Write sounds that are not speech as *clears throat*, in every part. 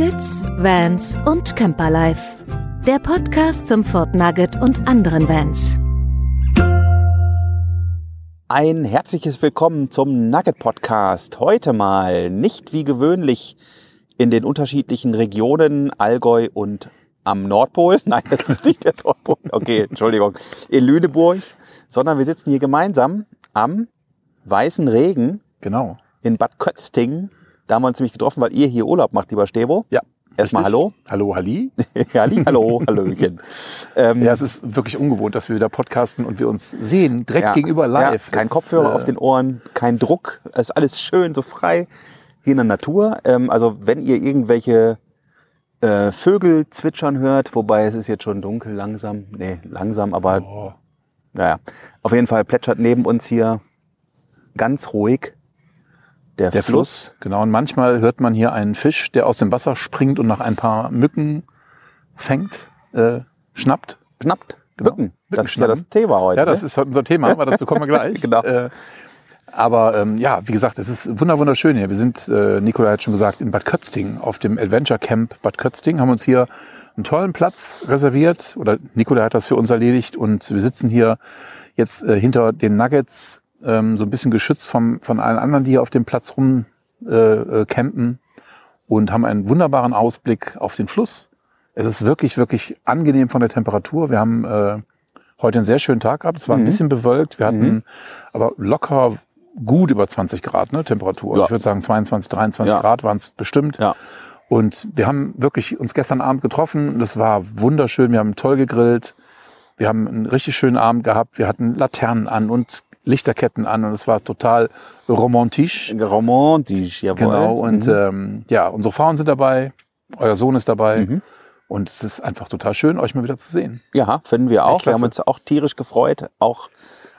Nuggets, Vans und Camperlife. Der Podcast zum Fort Nugget und anderen Vans. Ein herzliches Willkommen zum Nugget Podcast. Heute mal nicht wie gewöhnlich in den unterschiedlichen Regionen Allgäu und am Nordpol. *laughs* Nein, das ist nicht der Nordpol. Okay, Entschuldigung. In Lüneburg. Sondern wir sitzen hier gemeinsam am Weißen Regen. Genau. In Bad Kötzting. Da haben wir uns nämlich getroffen, weil ihr hier Urlaub macht, lieber Stebo. Ja. Erstmal richtig. Hallo. Hallo, Halli. *laughs* Halli, hallo, Hallöchen. Ähm, *laughs* Ja, es ist wirklich ungewohnt, dass wir wieder podcasten und wir uns sehen, direkt ja, gegenüber live. Ja, kein Das Kopfhörer ist, äh, auf den Ohren, kein Druck. Es ist alles schön, so frei hier in der Natur. Ähm, also wenn ihr irgendwelche äh, Vögel zwitschern hört, wobei es ist jetzt schon dunkel langsam. Nee, langsam, aber Oh, naja. Auf jeden Fall plätschert neben uns hier ganz ruhig der, der Fluss. Genau. Und manchmal hört man hier einen Fisch, der aus dem Wasser springt und nach ein paar Mücken fängt, äh, schnappt. Schnappt. Genau. Mücken. Das ist ja das. Thema heute. Ja, das ne? ist heute unser Thema, aber dazu kommen wir gleich. *laughs* Genau. Äh, aber ähm, ja, wie gesagt, es ist wunder wunderschön hier. Wir sind, äh, Nicola hat schon gesagt, in Bad Kötzting, auf dem Adventure Camp Bad Kötzting, haben uns hier einen tollen Platz reserviert. Oder Nicola hat das für uns erledigt und wir sitzen hier jetzt äh, hinter den Nuggets, ähm, so ein bisschen geschützt vom, von allen anderen, die hier auf dem Platz rum äh, äh, campen und haben einen wunderbaren Ausblick auf den Fluss. Es ist wirklich, wirklich angenehm von der Temperatur. Wir haben äh, heute einen sehr schönen Tag gehabt. Es war ein bisschen bewölkt. Wir hatten aber locker gut über 20 Grad ne, Temperatur. Ja. Ich würde sagen 22, 23 Ja. Grad waren es bestimmt. Ja. Und wir haben wirklich uns gestern Abend getroffen und es war wunderschön. Wir haben toll gegrillt. Wir haben einen richtig schönen Abend gehabt. Wir hatten Laternen an und Lichterketten an und es war total romantisch. romantisch, jawohl. Genau. Und Mhm. ähm, ja, unsere Frauen sind dabei, euer Sohn ist dabei. Mhm. Und es ist einfach total schön, euch mal wieder zu sehen. Ja, finden wir auch. Echt Wir haben uns auch tierisch gefreut. Auch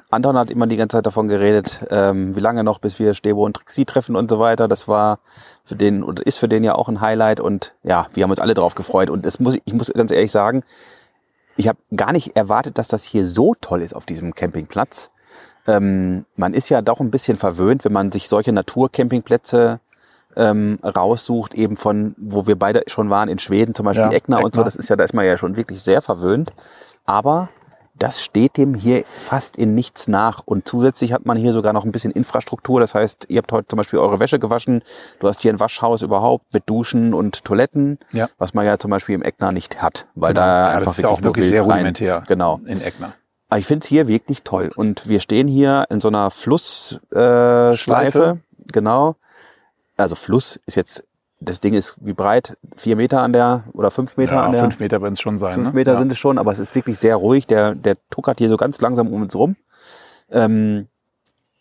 Anton hat immer die ganze Zeit davon geredet, ähm, wie lange noch, bis wir Stebo und Trixie treffen und so weiter. Das war für den oder ist für den ja auch ein Highlight und ja, wir haben uns alle drauf gefreut. Und es muss, ich muss ganz ehrlich sagen, ich habe gar nicht erwartet, dass das hier so toll ist auf diesem Campingplatz. Ähm, man ist ja doch ein bisschen verwöhnt, wenn man sich solche Naturcampingplätze ähm, raussucht, eben von, wo wir beide schon waren, in Schweden, zum Beispiel Ja, Eckner, und so, das ist ja, da ist man ja schon wirklich sehr verwöhnt. Aber das steht dem hier fast in nichts nach. Und zusätzlich hat man hier sogar noch ein bisschen Infrastruktur. Das heißt, ihr habt heute zum Beispiel eure Wäsche gewaschen. Du hast hier ein Waschhaus überhaupt mit Duschen und Toiletten, Ja. was man ja zum Beispiel im Eckner nicht hat, weil Genau. da ja, einfach das ist ja auch wirklich sehr rein- rudimentär Genau. in Eckner. Aber ich finde es hier wirklich toll. Und wir stehen hier in so einer Flussschleife. Äh. Schleife. Genau. Also Fluss ist jetzt, das Ding ist wie breit? Vier Meter an der oder fünf Meter Ja, an der? fünf Meter werden es schon sein. Fünf ne? Meter ja. sind es schon, aber es ist wirklich sehr ruhig. Der, der tuckert hier so ganz langsam um uns rum. Ähm,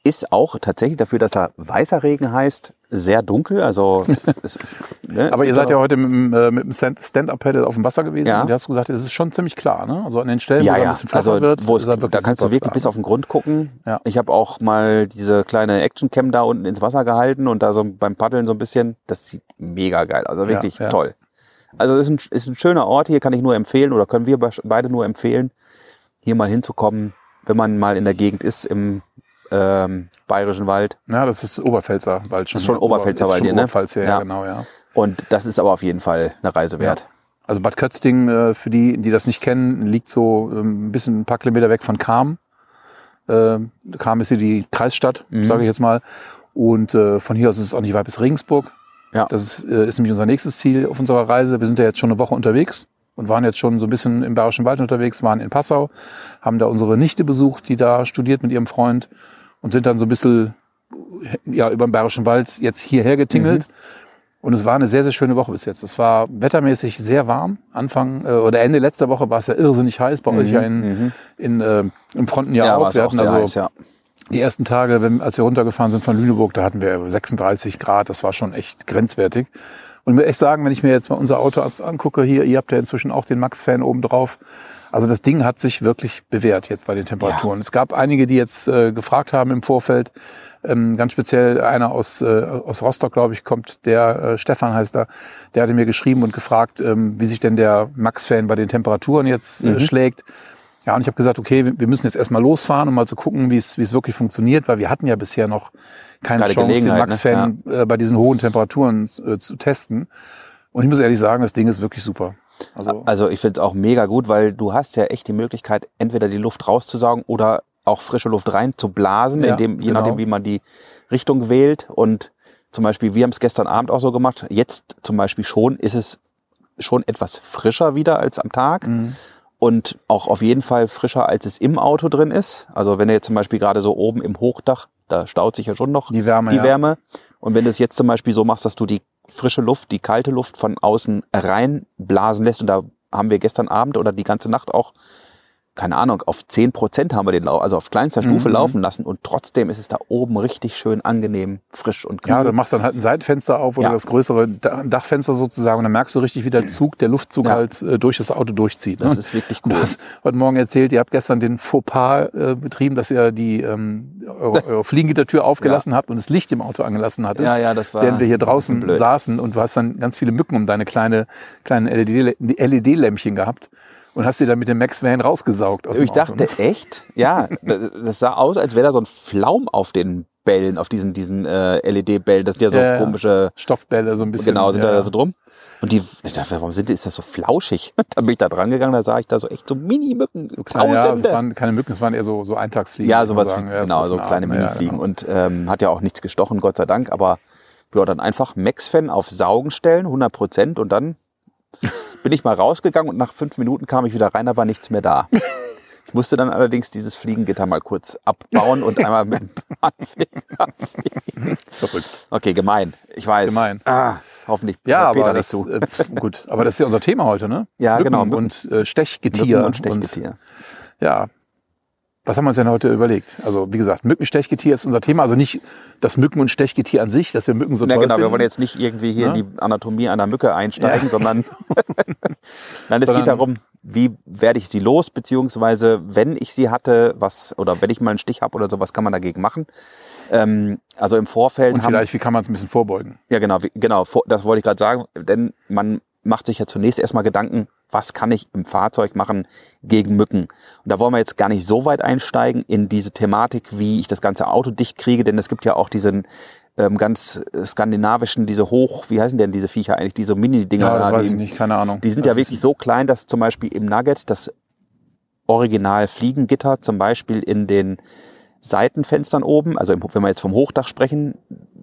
ist auch tatsächlich dafür, dass er weißer Regen heißt, sehr dunkel. Also, *laughs* es ne, Aber ihr seid ja heute mit, dem, äh, mit dem Stand- Stand-Up-Pedal auf dem Wasser gewesen Ja. und du hast gesagt, es ist schon ziemlich klar. Ne? Also an den Stellen, wo ja, es ein ja. bisschen flacher Also, wird, wo es, da kannst du wirklich klar. bis auf den Grund gucken. Ja. Ich habe auch mal diese kleine Action-Cam da unten ins Wasser gehalten und da so beim Paddeln so ein bisschen. Das sieht mega geil. Also wirklich ja. toll. Also es ist ein, ist ein schöner Ort hier, kann ich nur empfehlen oder können wir be- beide nur empfehlen, hier mal hinzukommen, wenn man mal in der Gegend ist im ähm, Bayerischen Wald. Ja, das ist Oberpfälzer Wald schon. Das ist schon? Oberpfälzer Wald ne? Oberpfalz, ja, Ja. ja, genau, ja. Und das ist aber auf jeden Fall eine Reise wert. Also Bad Kötzting, äh, für die, die das nicht kennen, liegt so ähm, ein bisschen ein paar Kilometer weg von Cham. Äh, Cham ist hier die Kreisstadt, Mhm. sage ich jetzt mal. Und äh, von hier aus ist es auch nicht weit bis Regensburg. Ja. Das ist, äh, ist nämlich unser nächstes Ziel auf unserer Reise. Wir sind ja jetzt schon eine Woche unterwegs und waren jetzt schon so ein bisschen im Bayerischen Wald unterwegs, waren in Passau, haben da unsere Nichte besucht, die da studiert mit ihrem Freund und sind dann so ein bisschen ja, über den Bayerischen Wald jetzt hierher getingelt. Und es war eine sehr, sehr schöne Woche bis jetzt. Es war wettermäßig sehr warm. Anfang äh, oder Ende letzter Woche war es ja irrsinnig heiß. Bei euch ja in, in, äh, im Fronten ja, auch. es ist auch sehr heiß, ja. die ersten Tage, wenn, als wir runtergefahren sind von Lüneburg, da hatten wir 36 Grad. Das war schon echt grenzwertig. Und ich muss echt sagen, wenn ich mir jetzt mal unser Auto angucke, hier, ihr habt ja inzwischen auch den Max-Fan oben drauf. Also das Ding hat sich wirklich bewährt jetzt bei den Temperaturen. Es gab einige, die jetzt äh, gefragt haben im Vorfeld, ähm, ganz speziell einer aus, äh, aus Rostock, glaube ich, kommt, der äh, Stefan heißt er, der hatte mir geschrieben und gefragt, ähm, wie sich denn der Max-Fan bei den Temperaturen jetzt Mhm. äh, schlägt. Ja, und ich habe gesagt, okay, wir- müssen jetzt erstmal losfahren, um mal zu gucken, wie es wie es wirklich funktioniert, weil wir hatten ja bisher noch keine Keine Chance, den Gelegenheit, Max-Fan äh, bei diesen hohen Temperaturen äh, zu testen. Und ich muss ehrlich sagen, das Ding ist wirklich super. Also, also ich finde es auch mega gut, weil du hast ja echt die Möglichkeit, entweder die Luft rauszusaugen oder auch frische Luft rein zu blasen, Ja, indem, je genau. nachdem, wie man die Richtung wählt. Und zum Beispiel, wir haben es gestern Abend auch so gemacht. Jetzt zum Beispiel schon ist es schon etwas frischer wieder als am Tag. Mhm. Und auch auf jeden Fall frischer, als es im Auto drin ist. Also wenn du jetzt zum Beispiel gerade so oben im Hochdach, da staut sich ja schon noch Die Wärme, die ja. Wärme. Und wenn du es jetzt zum Beispiel so machst, dass du die frische Luft, die kalte Luft von außen reinblasen lässt, und da haben wir gestern Abend oder die ganze Nacht auch, keine Ahnung, auf 10 Prozent haben wir den, also auf kleinster Stufe Mhm. laufen lassen und trotzdem ist es da oben richtig schön angenehm, frisch und kühl. Ja, du machst dann halt ein Seitenfenster auf oder Ja. das größere Da- Dachfenster sozusagen und dann merkst du richtig, wie der Zug, der Luftzug Ja. halt äh, durch das Auto durchzieht. das ne? ist wirklich cool. Du hast heute Morgen erzählt, ihr habt gestern den Fauxpas äh, betrieben, dass ihr die ähm, eure, *laughs* eure Fliegenggittertür aufgelassen habt und das Licht im Auto angelassen hattet. Ja, ja, das war Während wir hier draußen saßen und du hast dann ganz viele Mücken um deine kleine, kleinen LED-Lämpchen gehabt und hast sie dann mit dem Max Van rausgesaugt aus Ich dem Auto. dachte ne? echt, ja, das sah aus, als wäre da so ein Flaum auf den Bällen, auf diesen, diesen äh, LED-Bällen. Das sind ja so Ja, komische, Stoffbälle so ein bisschen. genau, sind ja, da so drum. Und die, ich dachte, warum sind die, ist das so flauschig? *laughs* da bin ich da dran gegangen, da sah ich da so echt so Mini-Mücken, So ja, es waren keine Mücken, es waren eher so, so Eintagsfliegen. Ja, sowas, wie, Ja, genau, so kleine Mini-Fliegen. genau. Und ähm, hat ja auch nichts gestochen, Gott sei Dank. Aber ja, dann einfach Max-Fan auf Saugen stellen, 100 Prozent. Und dann bin ich mal rausgegangen und nach fünf Minuten kam ich wieder rein, da war nichts mehr da. Ich musste dann allerdings dieses Fliegengitter mal kurz abbauen und einmal mit dem Handfinger. Verrückt. Okay, gemein. Ich weiß. Gemein. Ah, hoffentlich Ja, Peter aber nicht das, zu. äh, gut, aber das ist ja unser Thema heute, ne? Ja, Mücken genau, Mücken. Und äh, Stechgetier. Mücken und Stechgetier. ja. Was haben wir uns denn heute überlegt? Also, wie gesagt, Mücken, Stechgetier ist unser Thema. Also nicht das Mücken- und Stechgetier an sich, dass wir Mücken so Ja, toll genau, wir finden. wollen jetzt nicht irgendwie hier Ne? in die Anatomie einer Mücke einsteigen, Ja. sondern *laughs* Nein, es Sondern- geht darum, wie werde ich sie los, beziehungsweise wenn ich sie hatte, was oder wenn ich mal einen Stich habe oder so, was kann man dagegen machen? Ähm, also im Vorfeld und haben, vielleicht, wie kann man es ein bisschen vorbeugen? ja genau, wie, genau, das wollte ich gerade sagen, denn man macht sich ja zunächst erstmal Gedanken, was kann ich im Fahrzeug machen gegen Mücken? Und da wollen wir jetzt gar nicht so weit einsteigen in diese Thematik, wie ich das ganze Auto dicht kriege, denn es gibt ja auch diesen ähm, ganz skandinavischen, diese hoch, wie heißen denn diese Viecher eigentlich, diese Mini-Dinger? Ja, das da, weiß die, ich nicht, keine Ahnung. Die sind Das ja wirklich so klein, dass zum Beispiel im Nugget das Original Fliegengitter zum Beispiel in den Seitenfenstern oben, also im, wenn wir jetzt vom Hochdach sprechen,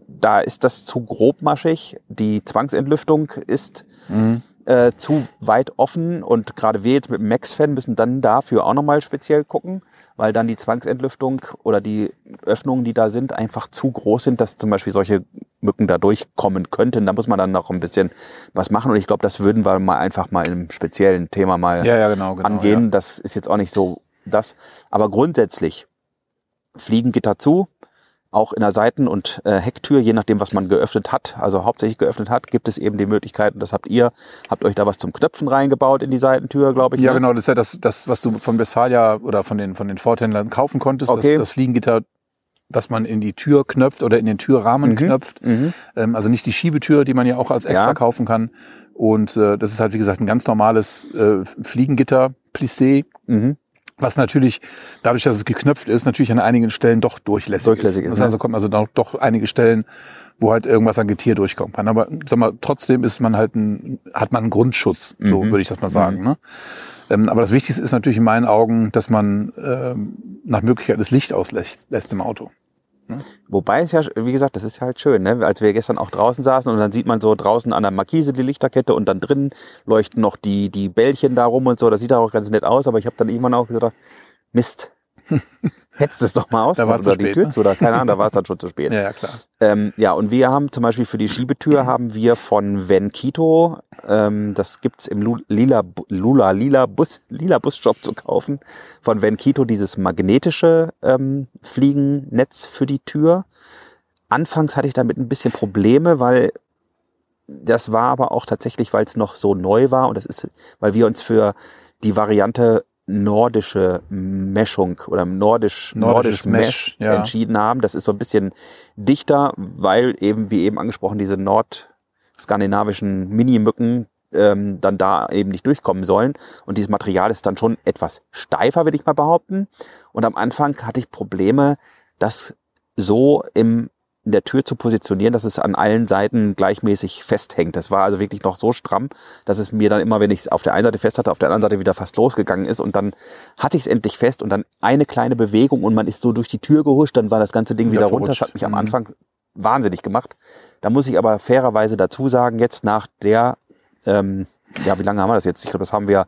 da ist das zu grobmaschig. Die Zwangsentlüftung ist Mhm. Äh, zu weit offen und gerade wir jetzt mit dem Max-Fan müssen dann dafür auch nochmal speziell gucken, weil dann die Zwangsentlüftung oder die Öffnungen, die da sind, einfach zu groß sind, dass zum Beispiel solche Mücken da durchkommen könnten. Da muss man dann noch ein bisschen was machen und ich glaube, das würden wir mal einfach mal in einem speziellen Thema mal Ja, ja, genau, genau. angehen. Das ist jetzt auch nicht so das. Aber grundsätzlich Fliegengitter zu, auch in der Seiten- und äh, Hecktür, je nachdem, was man geöffnet hat, also hauptsächlich geöffnet hat, gibt es eben die Möglichkeit, und das habt ihr, habt euch da was zum Knöpfen reingebaut in die Seitentür, glaube ich. Ja, ne? genau, das ist ja das, das, was du von Westfalia oder von den, von den Ford-Händlern kaufen konntest. Okay. Das, das Fliegengitter, was man in die Tür knöpft oder in den Türrahmen knöpft. Mhm. Ähm, also nicht die Schiebetür, die man ja auch als extra Ja. kaufen kann. Und äh, das ist halt, wie gesagt, ein ganz normales äh, Fliegengitter, Plissé, Mhm. Was natürlich, dadurch, dass es geknöpft ist, natürlich an einigen Stellen doch durchlässig, Durchlässig ist, ist. ne? Also kommt also doch, doch einige Stellen, wo halt irgendwas an Getier durchkommen kann. Aber sag mal, trotzdem ist man halt ein, hat man einen Grundschutz, so Mhm. würde ich das mal sagen. Ne? Ähm, aber das Wichtigste ist natürlich in meinen Augen, dass man ähm, nach Möglichkeit das Licht auslässt lässt im Auto. Wobei es ja, wie gesagt, das ist ja halt schön, ne? als wir gestern auch draußen saßen und dann sieht man so draußen an der Markise die Lichterkette und dann drin leuchten noch die, die Bällchen da rum und so. Das sieht auch ganz nett aus, aber ich habe dann irgendwann auch gedacht, Mist, *laughs* hättest es doch mal aus oder die Tür ne? zu oder keine Ahnung, da war es dann schon zu spät. *laughs* Ja, ja, klar. Ähm, ja, und wir haben zum Beispiel für die Schiebetür haben wir von Venkito, ähm, das gibt's im lila, Lula, lila Bus, lila Busshop zu kaufen, von Venkito dieses magnetische ähm, Fliegennetz für die Tür. Anfangs hatte ich damit ein bisschen Probleme, weil das war aber auch tatsächlich, weil es noch so neu war und das ist, weil wir uns für die Variante nordische Meshung oder nordisch, Nordisches nordisch Mesh, Mesh, ja. entschieden haben. Das ist so ein bisschen dichter, weil eben, wie eben angesprochen, diese nordskandinavischen Minimücken ähm, dann da eben nicht durchkommen sollen. Und dieses Material ist dann schon etwas steifer, würde ich mal behaupten. Und am Anfang hatte ich Probleme, das so im in der Tür zu positionieren, dass es an allen Seiten gleichmäßig festhängt. Das war also wirklich noch so stramm, dass es mir dann immer, wenn ich es auf der einen Seite fest hatte, auf der anderen Seite wieder fast losgegangen ist und dann hatte ich es endlich fest und dann eine kleine Bewegung und man ist so durch die Tür gehuscht, dann war das ganze Ding wieder, wieder runter. Das hat mich am mhm. Anfang wahnsinnig gemacht. Da muss ich aber fairerweise dazu sagen, jetzt nach der, ähm, ja, wie lange haben wir das jetzt? Ich glaube, das haben wir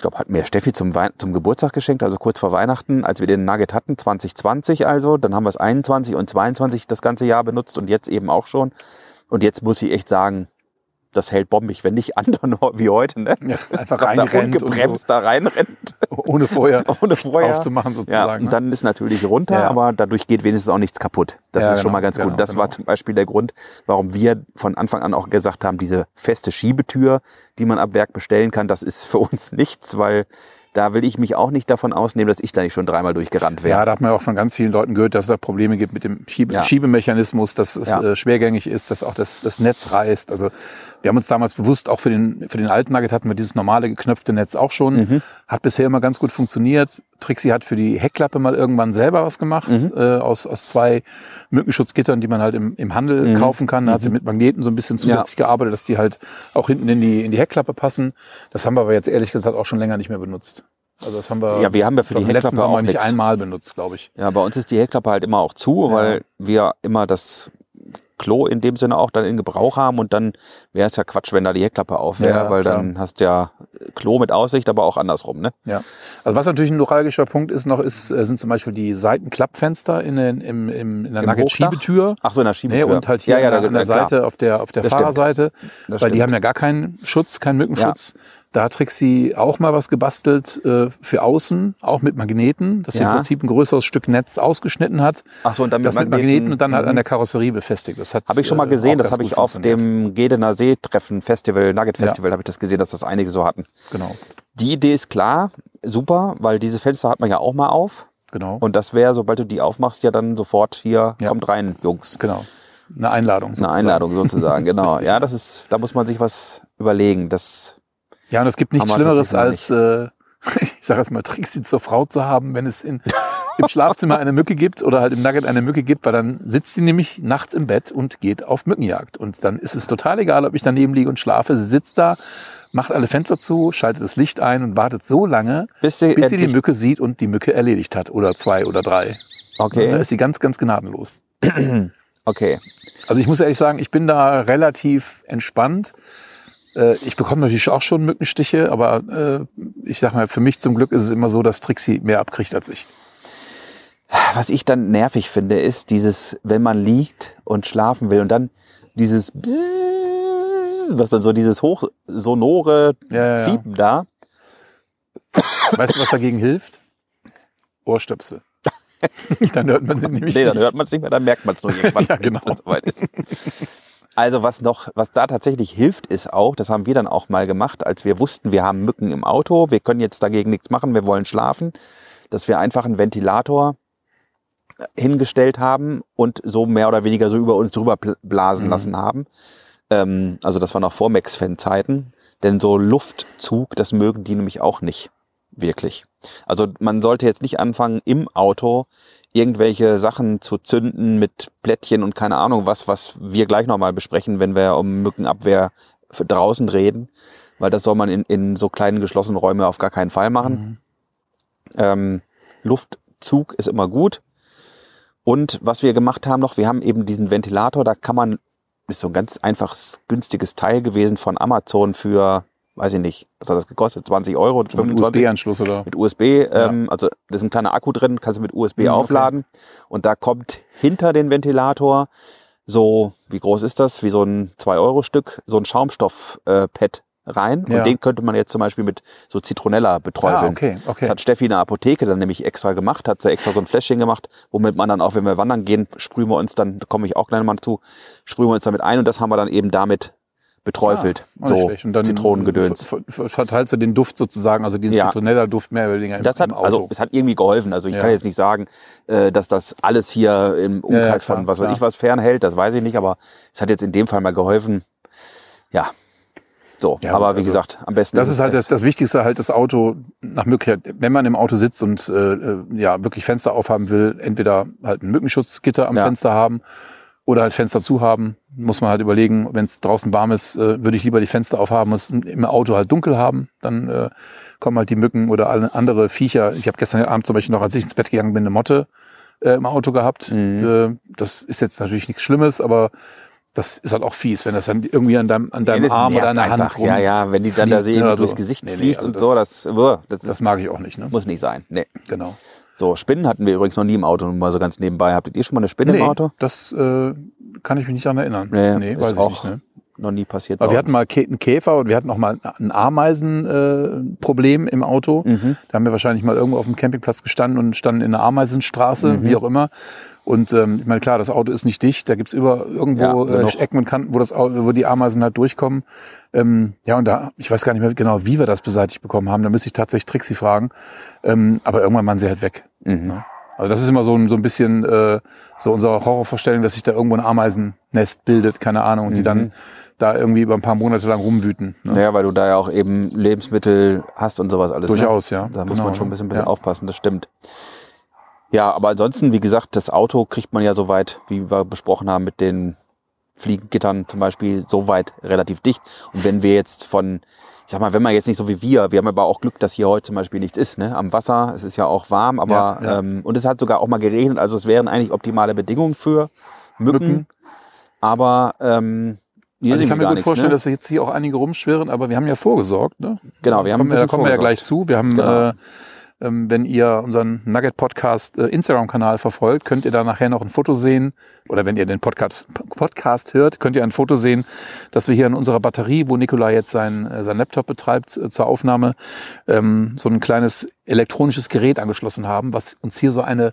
ich glaube, hat mir Steffi zum, zum Geburtstag geschenkt, also kurz vor Weihnachten, als wir den Nugget hatten, 2020 also. Dann haben wir es 21 und 22 das ganze Jahr benutzt und jetzt eben auch schon. Und jetzt muss ich echt sagen, das hält bombig, wenn nicht anderen wie heute, ne? Ja, *laughs* einfach reinrennt. Da ungebremst so. da reinrennt. *laughs* Ohne vorher, *laughs* Ohne vorher aufzumachen sozusagen. Ja, und ne? dann ist natürlich runter, ja. aber dadurch geht wenigstens auch nichts kaputt. Das ja, ist genau, schon mal ganz genau, gut. Das genau. war zum Beispiel der Grund, warum wir von Anfang an auch gesagt haben, diese feste Schiebetür, die man ab Werk bestellen kann, das ist für uns nichts, weil da will ich mich auch nicht davon ausnehmen, dass ich da nicht schon dreimal durchgerannt wäre. Ja, da hat man auch von ganz vielen Leuten gehört, dass es da Probleme gibt mit dem Schiebe ja. Schiebemechanismus, dass es ja. äh, schwergängig ist, dass auch das, das Netz reißt. Also wir haben uns damals bewusst, auch für den, für den alten Nugget hatten wir dieses normale geknöpfte Netz auch schon. Mhm. Hat bisher immer ganz gut funktioniert. Trixie hat für die Heckklappe mal irgendwann selber was gemacht, mhm. äh, aus, aus zwei Mückenschutzgittern, die man halt im, im Handel mhm. kaufen kann. Da hat sie mhm. mit Magneten so ein bisschen zusätzlich ja. gearbeitet, dass die halt auch hinten in die, in die Heckklappe passen. Das haben wir aber jetzt ehrlich gesagt auch schon länger nicht mehr benutzt. Also das haben wir. Ja, wir haben ja für die Heckklappe auch nicht einmal benutzt, glaube ich. Ja, bei uns ist die Heckklappe halt immer auch zu, ja. weil wir immer das Klo in dem Sinne auch dann in Gebrauch haben und dann wäre es ja Quatsch, wenn da die Heckklappe auf wäre, ja, weil klar. dann hast du ja Klo mit Aussicht, aber auch andersrum, ne? Ja. Also was natürlich ein neuralgischer Punkt ist noch, ist, äh, sind zum Beispiel die Seitenklappfenster in, den, im, im, in der Nugget-Schiebetür. Ach so, in der Schiebetür. Nee, und halt hier ja, ja, an der Seite auf der, auf der Fahrerseite, weil stimmt. die haben ja gar keinen Schutz, keinen Mückenschutz. Ja. Da hat Trixie auch mal was gebastelt äh, für außen, auch mit Magneten, dass ja. sie im Prinzip ein größeres Stück Netz ausgeschnitten hat. Ach so, und dann mit, das mit Magneten, und dann halt an der Karosserie befestigt. Das habe ich schon mal äh, gesehen, das habe ich auf dem Gedener See-Treffen Festival, Nugget Festival, ja. habe ich das gesehen, dass das einige so hatten. Genau. Die Idee ist klar, super, weil diese Fenster hat man ja auch mal auf. Genau. Und das wäre, sobald du die aufmachst, ja dann sofort hier, ja. kommt rein, Jungs. Genau. Eine Einladung sozusagen. Eine Einladung sozusagen, *laughs* genau. ja, das ist, da muss man sich was überlegen. Das ja, und es gibt nichts Schlimmeres als, äh, *laughs* ich sage jetzt mal, Trixie zur Frau zu haben, wenn es in, im Schlafzimmer eine Mücke gibt oder halt im Nugget eine Mücke gibt, weil dann sitzt sie nämlich nachts im Bett und geht auf Mückenjagd. Und dann ist es total egal, ob ich daneben liege und schlafe. Sie sitzt da, macht alle Fenster zu, schaltet das Licht ein und wartet so lange, bis sie, bis sie die Mücke sieht und die Mücke erledigt hat. Oder zwei oder drei. Okay. Und da ist sie ganz, ganz gnadenlos. *clears throat* okay. Also ich muss ehrlich sagen, ich bin da relativ entspannt. Äh, ich bekomme natürlich auch schon Mückenstiche, aber äh, ich sag mal, für mich zum Glück ist es immer so, dass Trixie mehr abkriegt als ich. Was ich dann nervig finde, ist dieses, wenn man liegt und schlafen will und dann dieses Bzzz, was dann so dieses hochsonore ja, ja, ja. Fiepen da. Weißt du, was dagegen hilft? Ohrstöpsel. *laughs* dann hört man sie nämlich Nee, dann hört man es nicht mehr, dann merkt man es nur *laughs* irgendwann, ja, genau. wenn es soweit ist. Also was noch, was da tatsächlich hilft, ist auch, das haben wir dann auch mal gemacht, als wir wussten, wir haben Mücken im Auto, wir können jetzt dagegen nichts machen, wir wollen schlafen, dass wir einfach einen Ventilator hingestellt haben und so mehr oder weniger so über uns drüber blasen mhm. lassen haben. Ähm, also das war noch vor Max-Fan-Zeiten, denn so Luftzug, das mögen die nämlich auch nicht wirklich. Also man sollte jetzt nicht anfangen, im Auto irgendwelche Sachen zu zünden mit Plättchen und keine Ahnung was, was wir gleich nochmal besprechen, wenn wir um Mückenabwehr draußen reden, weil das soll man in, in so kleinen geschlossenen Räumen auf gar keinen Fall machen. Mhm. Ähm, Luftzug ist immer gut. Und was wir gemacht haben noch, wir haben eben diesen Ventilator, da kann man, ist so ein ganz einfaches, günstiges Teil gewesen von Amazon für weiß ich nicht, was hat das gekostet? 20 Euro? 25? Mit USB-Anschluss oder? Mit USB, ähm, ja. also da ist ein kleiner Akku drin, kannst du mit USB mhm, aufladen. Okay. Und da kommt hinter den Ventilator so, wie groß ist das? Wie so ein 2-Euro-Stück, so ein Schaumstoff-Pad äh, rein. Ja. Und den könnte man jetzt zum Beispiel mit so Zitronella beträufeln. Ah, okay, okay. Das hat Steffi in der Apotheke dann nämlich extra gemacht, hat sie extra so ein Fläschchen gemacht, womit man dann auch, wenn wir wandern gehen, sprühen wir uns dann, da komme ich auch gleich mal zu, sprühen wir uns damit ein und das haben wir dann eben damit beträufelt. Ah, so und dann Zitronengedöns. Verteilst du den Duft sozusagen, also diesen ja. Zitronella-Duft mehr oder weniger das hat, Auto. Also es hat irgendwie geholfen. Also ich ja. kann jetzt nicht sagen, äh, dass das alles hier im Umkreis ja, klar, von was weiß ich was fernhält, das weiß ich nicht, aber es hat jetzt in dem Fall mal geholfen. Ja. So, Ja, aber wie also gesagt, am besten Das ist halt das, das Wichtigste, halt das Auto nach Möglichkeit, wenn man im Auto sitzt und äh, äh, ja wirklich Fenster aufhaben will, entweder halt ein Mückenschutzgitter am Ja. Fenster haben oder halt Fenster zu haben. Muss man halt überlegen, wenn es draußen warm ist, äh, würde ich lieber die Fenster aufhaben, muss im Auto halt dunkel haben. Dann äh, kommen halt die Mücken oder alle andere Viecher. Ich habe gestern Abend zum Beispiel noch, als ich ins Bett gegangen bin, eine Motte äh, im Auto gehabt. Mhm. Äh, das ist jetzt natürlich nichts Schlimmes, aber das ist halt auch fies, wenn das dann irgendwie an deinem, an deinem Arm oder an der Hand rum Ja, ja, wenn die dann da sehen, also- durchs Gesicht nee, nee, fliegt also und das- so, das, das, Das mag ich auch nicht, ne? muss nicht sein. Nee. Genau. So, Spinnen hatten wir übrigens noch nie im Auto, nur mal so ganz nebenbei. Habtet ihr schon mal eine Spinne im Auto? das äh, kann ich mich nicht daran erinnern. Nee, weiß ist ich auch nicht. Ne? noch nie passiert. Aber wir hatten mal einen Käfer und wir hatten auch mal ein Ameisenproblem äh, im Auto. Mhm. Da haben wir wahrscheinlich mal irgendwo auf dem Campingplatz gestanden und standen in einer Ameisenstraße, Mhm. wie auch immer. Und ähm, ich meine, klar, das Auto ist nicht dicht, da gibt's über irgendwo Ja, äh. Ecken und Kanten, wo, das, wo die Ameisen halt durchkommen. Ähm, ja, und da, ich weiß gar nicht mehr genau, wie wir das beseitigt bekommen haben. Da müsste ich tatsächlich Trixie fragen. Ähm, aber irgendwann waren sie halt weg. Mhm. Ne? Also das ist immer so ein, so ein bisschen äh, so unsere Horrorvorstellung, dass sich da irgendwo ein Ameisennest bildet, keine Ahnung, und die Mhm. dann da irgendwie über ein paar Monate lang rumwüten. Ne? Naja, weil du da ja auch eben Lebensmittel hast und sowas alles. Durchaus, ne? ja. Da muss Genau, man schon ein bisschen, ne? bisschen Ja. aufpassen, das stimmt. Ja, aber ansonsten, wie gesagt, das Auto kriegt man ja soweit, wie wir besprochen haben, mit den Fliegengittern zum Beispiel, soweit relativ dicht. Und wenn wir jetzt von, ich sag mal, wenn man jetzt nicht so wie wir, wir haben aber auch Glück, dass hier heute zum Beispiel nichts ist, ne? Am Wasser, es ist ja auch warm, aber Ja, ja. Ähm, und es hat sogar auch mal geregnet, also es wären eigentlich optimale Bedingungen für Mücken. Mücken. Aber ähm, hier Also ich kann mir gut nichts, vorstellen, ne? dass jetzt hier auch einige rumschwirren, aber wir haben ja vorgesorgt. Ne? Genau, wir haben kommen ein wir, da kommen wir ja gleich zu. Wir haben, Genau. äh, wenn ihr unseren Nugget Podcast äh, Instagram-Kanal verfolgt, könnt ihr da nachher noch ein Foto sehen. Oder wenn ihr den Podcast, Podcast hört, könnt ihr ein Foto sehen, dass wir hier in unserer Batterie, wo Nikola jetzt sein, äh, sein Laptop betreibt äh, zur Aufnahme, ähm, so ein kleines elektronisches Gerät angeschlossen haben, was uns hier so eine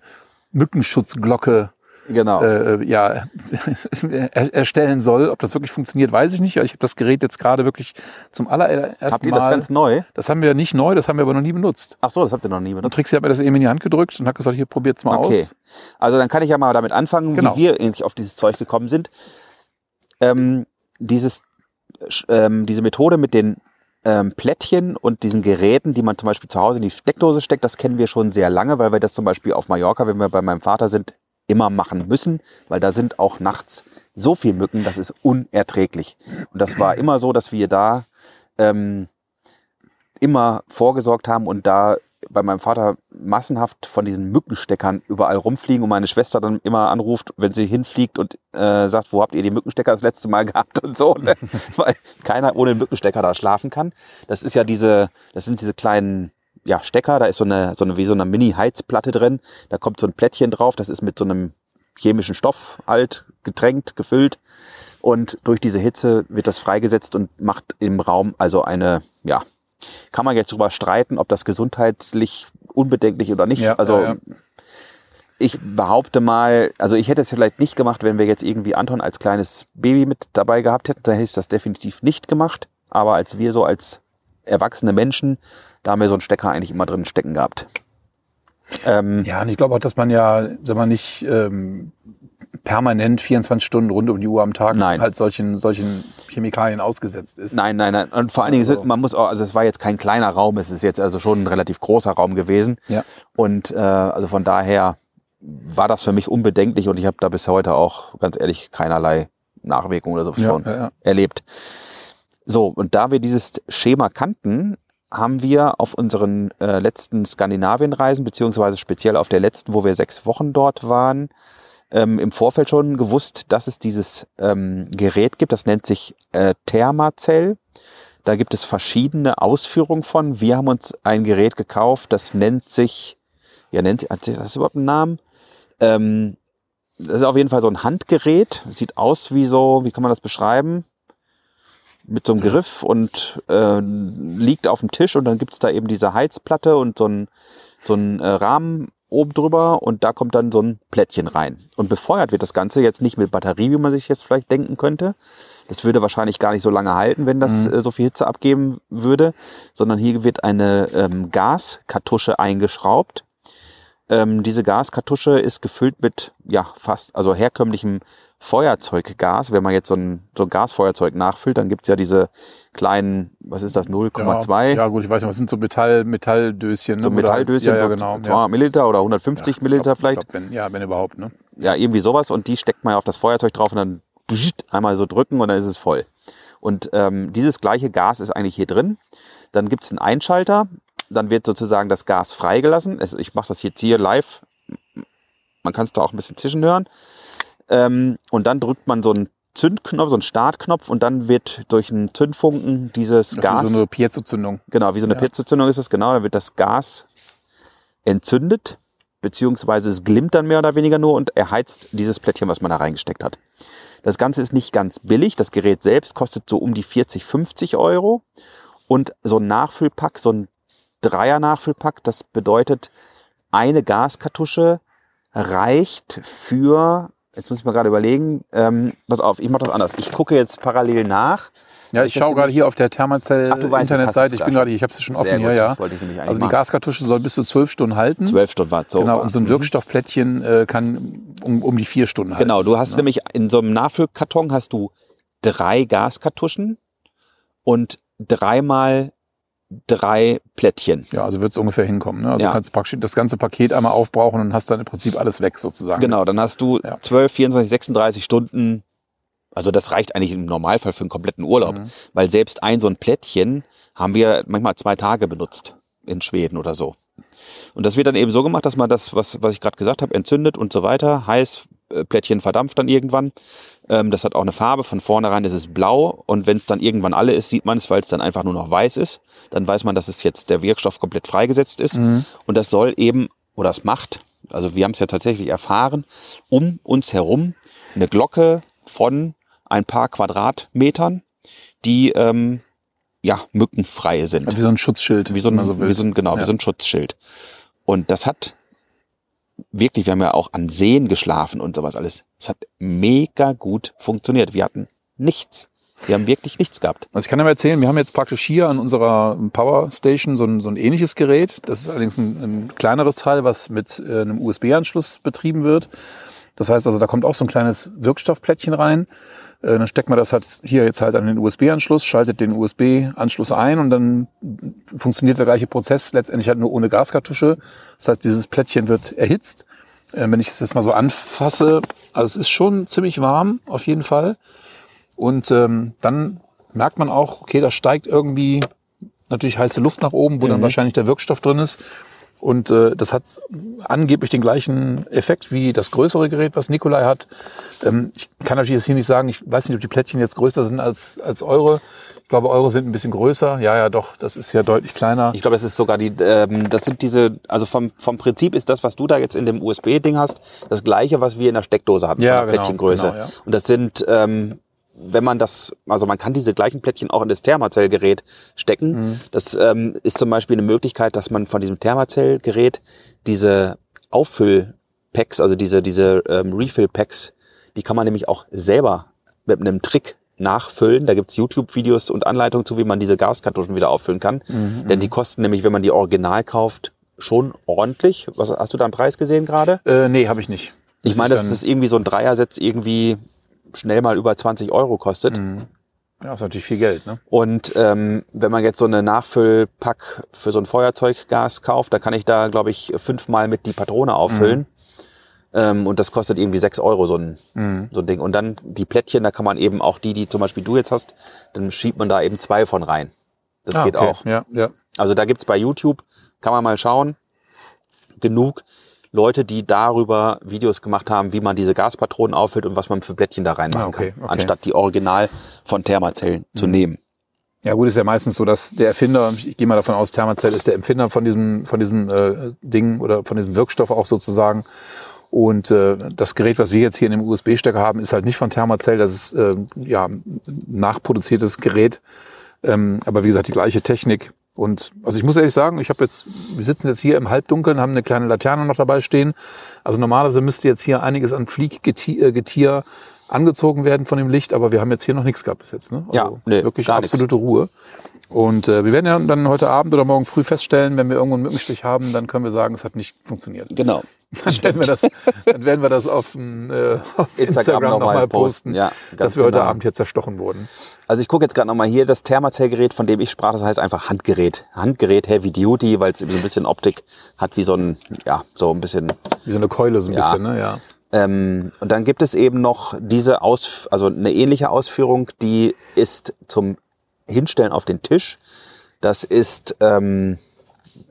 Mückenschutzglocke Genau. äh, ja, *laughs* er, erstellen soll. Ob das wirklich funktioniert, weiß ich nicht. Ich habe das Gerät jetzt gerade wirklich zum allerersten Habt ihr Mal. das ganz neu? das haben wir nicht neu, das haben wir aber noch nie benutzt. Ach so, das habt ihr noch nie Und benutzt. Trixie hat mir das eben in die Hand gedrückt und hat gesagt, hier probiert's mal Okay. aus. Also dann kann ich ja mal damit anfangen, Genau. wie wir eigentlich auf dieses Zeug gekommen sind. Ähm, dieses, ähm, diese Methode mit den ähm, Plättchen und diesen Geräten, die man zum Beispiel zu Hause in die Steckdose steckt, das kennen wir schon sehr lange, weil wir das zum Beispiel auf Mallorca, wenn wir bei meinem Vater sind, immer machen müssen, weil da sind auch nachts so viel Mücken, das ist unerträglich. Und das war immer so, dass wir da ähm, immer vorgesorgt haben und da bei meinem Vater massenhaft von diesen Mückensteckern überall rumfliegen und meine Schwester dann immer anruft, wenn sie hinfliegt und äh, sagt, wo habt ihr die Mückenstecker das letzte Mal *laughs* gehabt und so, ne? *laughs* weil keiner ohne den Mückenstecker da schlafen kann. Das ist ja diese, das sind diese kleinen ja, Stecker, da ist so eine, so eine wie so eine Mini-Heizplatte drin, da kommt so ein Plättchen drauf, das ist mit so einem chemischen Stoff halt getränkt, gefüllt und durch diese Hitze wird das freigesetzt und macht im Raum also eine, ja, kann man jetzt drüber streiten, ob das gesundheitlich unbedenklich oder nicht. Ja, also ja, ja. ich behaupte mal, also ich hätte es vielleicht nicht gemacht, wenn wir jetzt irgendwie Anton als kleines Baby mit dabei gehabt hätten, dann hätte ich das definitiv nicht gemacht. Aber als wir so als erwachsene Menschen, da haben wir so einen Stecker eigentlich immer drin stecken gehabt. Ähm, Ja, und ich glaube auch, dass man ja, sag mal, nicht ähm, permanent 24 Stunden rund um die Uhr am Tag Nein. halt solchen, solchen Chemikalien ausgesetzt ist. Nein, nein, nein. Und vor allen Dingen, Also- man muss auch, also es war jetzt kein kleiner Raum, es ist jetzt also schon ein relativ großer Raum gewesen. Ja. Und äh, also von daher war das für mich unbedenklich und ich habe da bis heute auch ganz ehrlich keinerlei Nachwirkung oder so Ja, schon ja, ja. erlebt. So, und da wir dieses Schema kannten, haben wir auf unseren äh, letzten Skandinavienreisen, beziehungsweise speziell auf der letzten, wo wir sechs Wochen dort waren, ähm, im Vorfeld schon gewusst, dass es dieses ähm, Gerät gibt. Das nennt sich äh, Thermacell. Da gibt es verschiedene Ausführungen von. Wir haben uns ein Gerät gekauft, das nennt sich, ja, nennt sich, hat das überhaupt einen Namen? Ähm, das ist auf jeden Fall so ein Handgerät. Sieht aus wie so, wie kann man das beschreiben? Mit so einem Griff und äh, liegt auf dem Tisch und dann gibt's da eben diese Heizplatte und so ein, so ein äh, Rahmen oben drüber und da kommt dann so ein Plättchen rein. Und befeuert wird das Ganze jetzt nicht mit Batterie, wie man sich jetzt vielleicht denken könnte. Das würde wahrscheinlich gar nicht so lange halten, wenn das äh, so viel Hitze abgeben würde, sondern hier wird eine ähm, Gaskartusche eingeschraubt. Ähm, diese Gaskartusche ist gefüllt mit, ja, fast, also herkömmlichem Feuerzeuggas. Wenn man jetzt so ein, so ein Gasfeuerzeug nachfüllt, dann gibt's ja diese kleinen, was ist das, 0,2? Ja, ja, gut, ich weiß nicht, was sind so Metall, Metalldöschen? so ne, Metalldöschen, Ja, ja, so genau. 200 ja. Milliliter oder 150 Ja, Milliliter glaub- vielleicht. Glaub, wenn, ja, wenn überhaupt, ne? Ja, irgendwie sowas. Und die steckt man ja auf das Feuerzeug drauf und dann einmal so drücken und dann ist es voll. Und ähm, dieses gleiche Gas ist eigentlich hier drin. Dann gibt's einen Einschalter. Dann wird sozusagen das Gas freigelassen. Es, ich mache das jetzt hier live. Man kann es da auch ein bisschen zischen hören. Ähm, und dann drückt man so einen Zündknopf, so einen Startknopf und dann wird durch einen Zündfunken dieses Das Gas, ist so eine Piezo-Zündung. genau, wie so eine Ja. Pietzozündung ist es, genau, dann wird das Gas entzündet, beziehungsweise es glimmt dann mehr oder weniger nur und erheizt dieses Plättchen, was man da reingesteckt hat. Das Ganze ist nicht ganz billig. Das Gerät selbst kostet so um die 40, 50 Euro. Und so ein Nachfüllpack, so ein Dreier-Nachfüllpack, das bedeutet, eine Gaskartusche reicht für, jetzt muss ich mal gerade überlegen, ähm, pass auf, ich mache das anders. Ich gucke jetzt parallel nach. Ja, ich das schaue gerade hier auf der Thermacell Ach, du weißt, das hast Internetseite. du Ich bin gerade, ich habe es schon offen Sehr hier, gut, ja. das wollte ich nämlich Also die machen. Gaskartusche soll bis zu zwölf Stunden halten. Zwölf Stunden Watt, so. Genau, und so ein Mhm. Wirkstoffplättchen äh, kann um, um die vier Stunden halten. Genau, du hast nämlich in so einem Nachfüllkarton hast du drei Gaskartuschen und dreimal drei Plättchen. Ja, also wird es ungefähr hinkommen. Ne? Also Ja. du kannst praktisch das ganze Paket einmal aufbrauchen und hast dann im Prinzip alles weg sozusagen. Genau, dann hast du Ja. 12, 24, 36 Stunden. Also das reicht eigentlich im Normalfall für einen kompletten Urlaub, Mhm. weil selbst ein so ein Plättchen haben wir manchmal zwei Tage benutzt in Schweden oder so. Und das wird dann eben so gemacht, dass man das, was, was ich gerade gesagt habe, entzündet und so weiter, heiß, äh, Plättchen verdampft dann irgendwann. Ähm, das hat auch eine Farbe, von vornherein ist es blau und wenn es dann irgendwann alle ist, sieht man es, weil es dann einfach nur noch weiß ist. Dann weiß man, dass es jetzt der Wirkstoff komplett freigesetzt ist. Mhm. Und das soll eben, oder es macht, also wir haben es ja tatsächlich erfahren, um uns herum eine Glocke von ein paar Quadratmetern, die ähm, ja mückenfrei sind. Wie so ein Schutzschild. Wie so ein, will. wie so ein, genau, wie Ja. so ein Schutzschild. Und das hat wirklich, wir haben ja auch an Seen geschlafen und sowas alles. Es hat mega gut funktioniert. Wir hatten nichts. Wir haben wirklich nichts gehabt. Also ich kann dir mal erzählen, wir haben jetzt praktisch hier an unserer Power Station so ein, so ein ähnliches Gerät. Das ist allerdings ein, ein kleineres Teil, was mit äh, einem USB-Anschluss betrieben wird. Das heißt also, da kommt auch so ein kleines Wirkstoffplättchen rein. Äh, dann steckt man das halt hier jetzt halt an den USB-Anschluss, schaltet den USB-Anschluss ein und dann funktioniert der gleiche Prozess, letztendlich halt nur ohne Gaskartusche. Das heißt, dieses Plättchen wird erhitzt. Äh, wenn ich es jetzt mal so anfasse, also es ist schon ziemlich warm, auf jeden Fall. Und ähm, dann merkt man auch, okay, da steigt irgendwie natürlich heiße Luft nach oben, wo Mhm. dann wahrscheinlich der Wirkstoff drin ist. Und äh, das hat angeblich den gleichen Effekt wie das größere Gerät, was Nikolai hat. Ähm, ich kann natürlich jetzt hier nicht sagen, ich weiß nicht, ob die Plättchen jetzt größer sind als, als eure. Ich glaube, eure sind ein bisschen größer. Ja, ja, doch, das ist ja deutlich kleiner. Ich glaube, das ist sogar die, ähm, das sind diese, also vom, vom Prinzip ist das, was du da jetzt in dem USB-Ding hast, das gleiche, was wir in der Steckdose hatten, Ja, von der genau, Plättchengröße. genau, ja. Und das sind, ähm, wenn man das, also man kann diese gleichen Plättchen auch in das Thermazellgerät stecken. Mhm. Das ähm, ist zum Beispiel eine Möglichkeit, dass man von diesem Thermazellgerät diese Auffüllpacks, also diese, diese ähm, Refill-Packs, die kann man nämlich auch selber mit einem Trick nachfüllen. Da gibt's YouTube-Videos und Anleitungen zu, wie man diese Gaskartuschen wieder auffüllen kann. Mhm, Denn die kosten nämlich, wenn man die original kauft, schon ordentlich. Was hast du da einen Preis gesehen gerade? Äh, nee, habe ich nicht. Ich Das meine, ist das irgendwie so ein Dreiersatz irgendwie schnell mal über 20 Euro kostet. Ja, ist natürlich viel Geld, ne? Und ähm, wenn man jetzt so eine Nachfüllpack für so ein Feuerzeuggas kauft, da kann ich da, glaube ich, fünfmal mit die Patrone auffüllen. Ähm, und das kostet irgendwie sechs Euro, so ein, so ein Ding. Und dann die Plättchen, da kann man eben auch die, die zum Beispiel du jetzt hast, dann schiebt man da eben zwei von rein. Das Ah, geht okay. auch. Ja, ja. Also da gibt's bei YouTube, kann man mal schauen, genug Leute, die darüber Videos gemacht haben, wie man diese Gaspatronen auffüllt und was man für Plättchen da reinmachen Ah, okay, kann, okay. anstatt die Original von Thermazellen zu nehmen. Ja gut, ist ja meistens so, dass der Erfinder, ich gehe mal davon aus, Thermacell ist der Empfinder von diesem, von diesem äh, Ding oder von diesem Wirkstoff auch sozusagen. Und äh, das Gerät, was wir jetzt hier in dem USB-Stecker haben, ist halt nicht von Thermacell, das ist äh, ja nachproduziertes Gerät. Ähm, aber wie gesagt, die gleiche Technik. Und also ich muss ehrlich sagen, ich habe jetzt, wir sitzen jetzt hier im Halbdunkeln, haben eine kleine Laterne noch dabei stehen. Also normalerweise müsste jetzt hier einiges an Flieggetier äh, angezogen werden von dem Licht, aber wir haben jetzt hier noch nichts gehabt bis jetzt. Ne? Also Ja, nee, wirklich absolute Ruhe. Und äh, wir werden ja dann heute Abend oder morgen früh feststellen, wenn wir irgendwo einen Mückenstich haben, dann können wir sagen, es hat nicht funktioniert. Genau. *laughs* Dann werden wir das, dann werden wir das auf, äh, auf Instagram, noch nochmal mal posten, posten. Ja, dass wir heute genau. Abend hier zerstochen wurden. Also ich gucke jetzt gerade nochmal hier, das Thermacell-Gerät, von dem ich sprach, das heißt einfach Handgerät. Handgerät Heavy Duty, weil es so ein bisschen Optik hat wie so ein, ja, so ein bisschen Wie so eine Keule so ein Ja. bisschen, ne? Ja. Ähm, und dann gibt es eben noch diese Aus, also eine ähnliche Ausführung, die ist zum Hinstellen auf den Tisch. Das ist, ähm,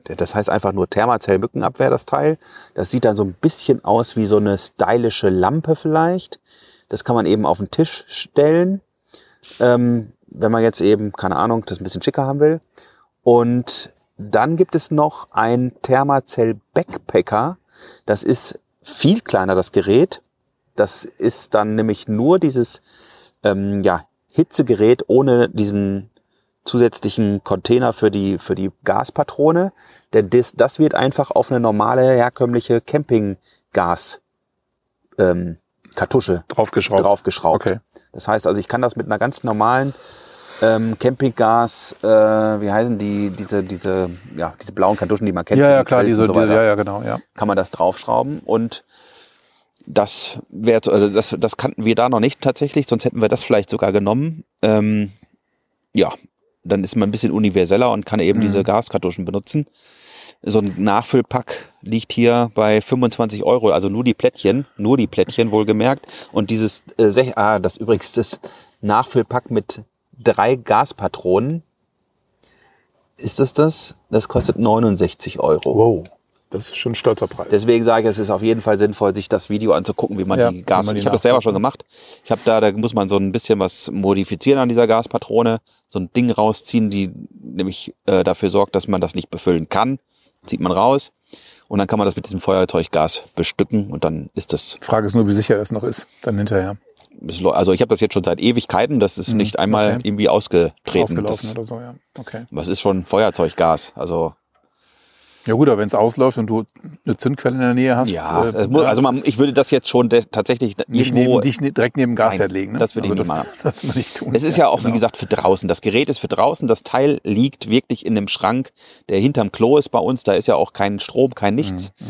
das heißt einfach nur Thermacell Mückenabwehr, das Teil. Das sieht dann so ein bisschen aus wie so eine stylische Lampe vielleicht. Das kann man eben auf den Tisch stellen, ähm, wenn man jetzt eben, keine Ahnung, das ein bisschen schicker haben will. Und dann gibt es noch ein Thermacell Backpacker. Das ist viel kleiner, das Gerät. Das ist dann nämlich nur dieses ähm, ja, Hitzegerät ohne diesen zusätzlichen Container für die, für die Gaspatrone. Denn das, das wird einfach auf eine normale, herkömmliche Campinggas ähm, Kartusche Draufgeschraubt. draufgeschraubt. Okay. Das heißt also, ich kann das mit einer ganz normalen ähm, Campinggas, äh, wie heißen die, diese, diese, ja, diese blauen Kartuschen, die man kennt. Ja, ja, klar, Grills diese, so die, ja, ja, genau, ja. kann man das draufschrauben und das wäre, also das, das kannten wir da noch nicht tatsächlich, sonst hätten wir das vielleicht sogar genommen. Ähm, ja, dann ist man ein bisschen universeller und kann eben diese Gaskartuschen benutzen. So ein Nachfüllpack liegt hier bei 25 Euro, also nur die Plättchen, nur die Plättchen wohlgemerkt. Und dieses, äh, ah, das übrigens das Nachfüllpack mit drei Gaspatronen. Ist das das? Das kostet 69 Euro. Wow, das ist schon ein stolzer Preis. Deswegen sage ich, es ist auf jeden Fall sinnvoll, sich das Video anzugucken, wie man Ja, die Gas. man die ich habe das selber schon gemacht. Ich habe da, da muss man so ein bisschen was modifizieren an dieser Gaspatrone, so ein Ding rausziehen, die nämlich äh, dafür sorgt, dass man das nicht befüllen kann. Zieht man raus und dann kann man das mit diesem Feuerzeuggas bestücken und dann ist das. Frage ist nur, wie sicher das noch ist, dann hinterher. Also ich habe das jetzt schon seit Ewigkeiten. Das ist nicht einmal Mhm, okay. irgendwie ausgetreten. Ausgelaufen Das, oder so, ja. Okay. was ist schon Feuerzeuggas? Also Ja gut, aber wenn es ausläuft und du eine Zündquelle in der Nähe hast, ja, äh, es muss, ja, also man, ich würde das jetzt schon tatsächlich nicht neben, dich direkt neben dem Gasherd Nein, legen. Ne? das würde ich Also nicht *laughs* machen. Das, das würde ich tun. Es ist ja auch, wie genau. gesagt, für draußen. Das Gerät ist für draußen. Das Teil liegt wirklich in einem Schrank, der hinterm Klo ist bei uns. Da ist ja auch kein Strom, kein nichts. Mhm,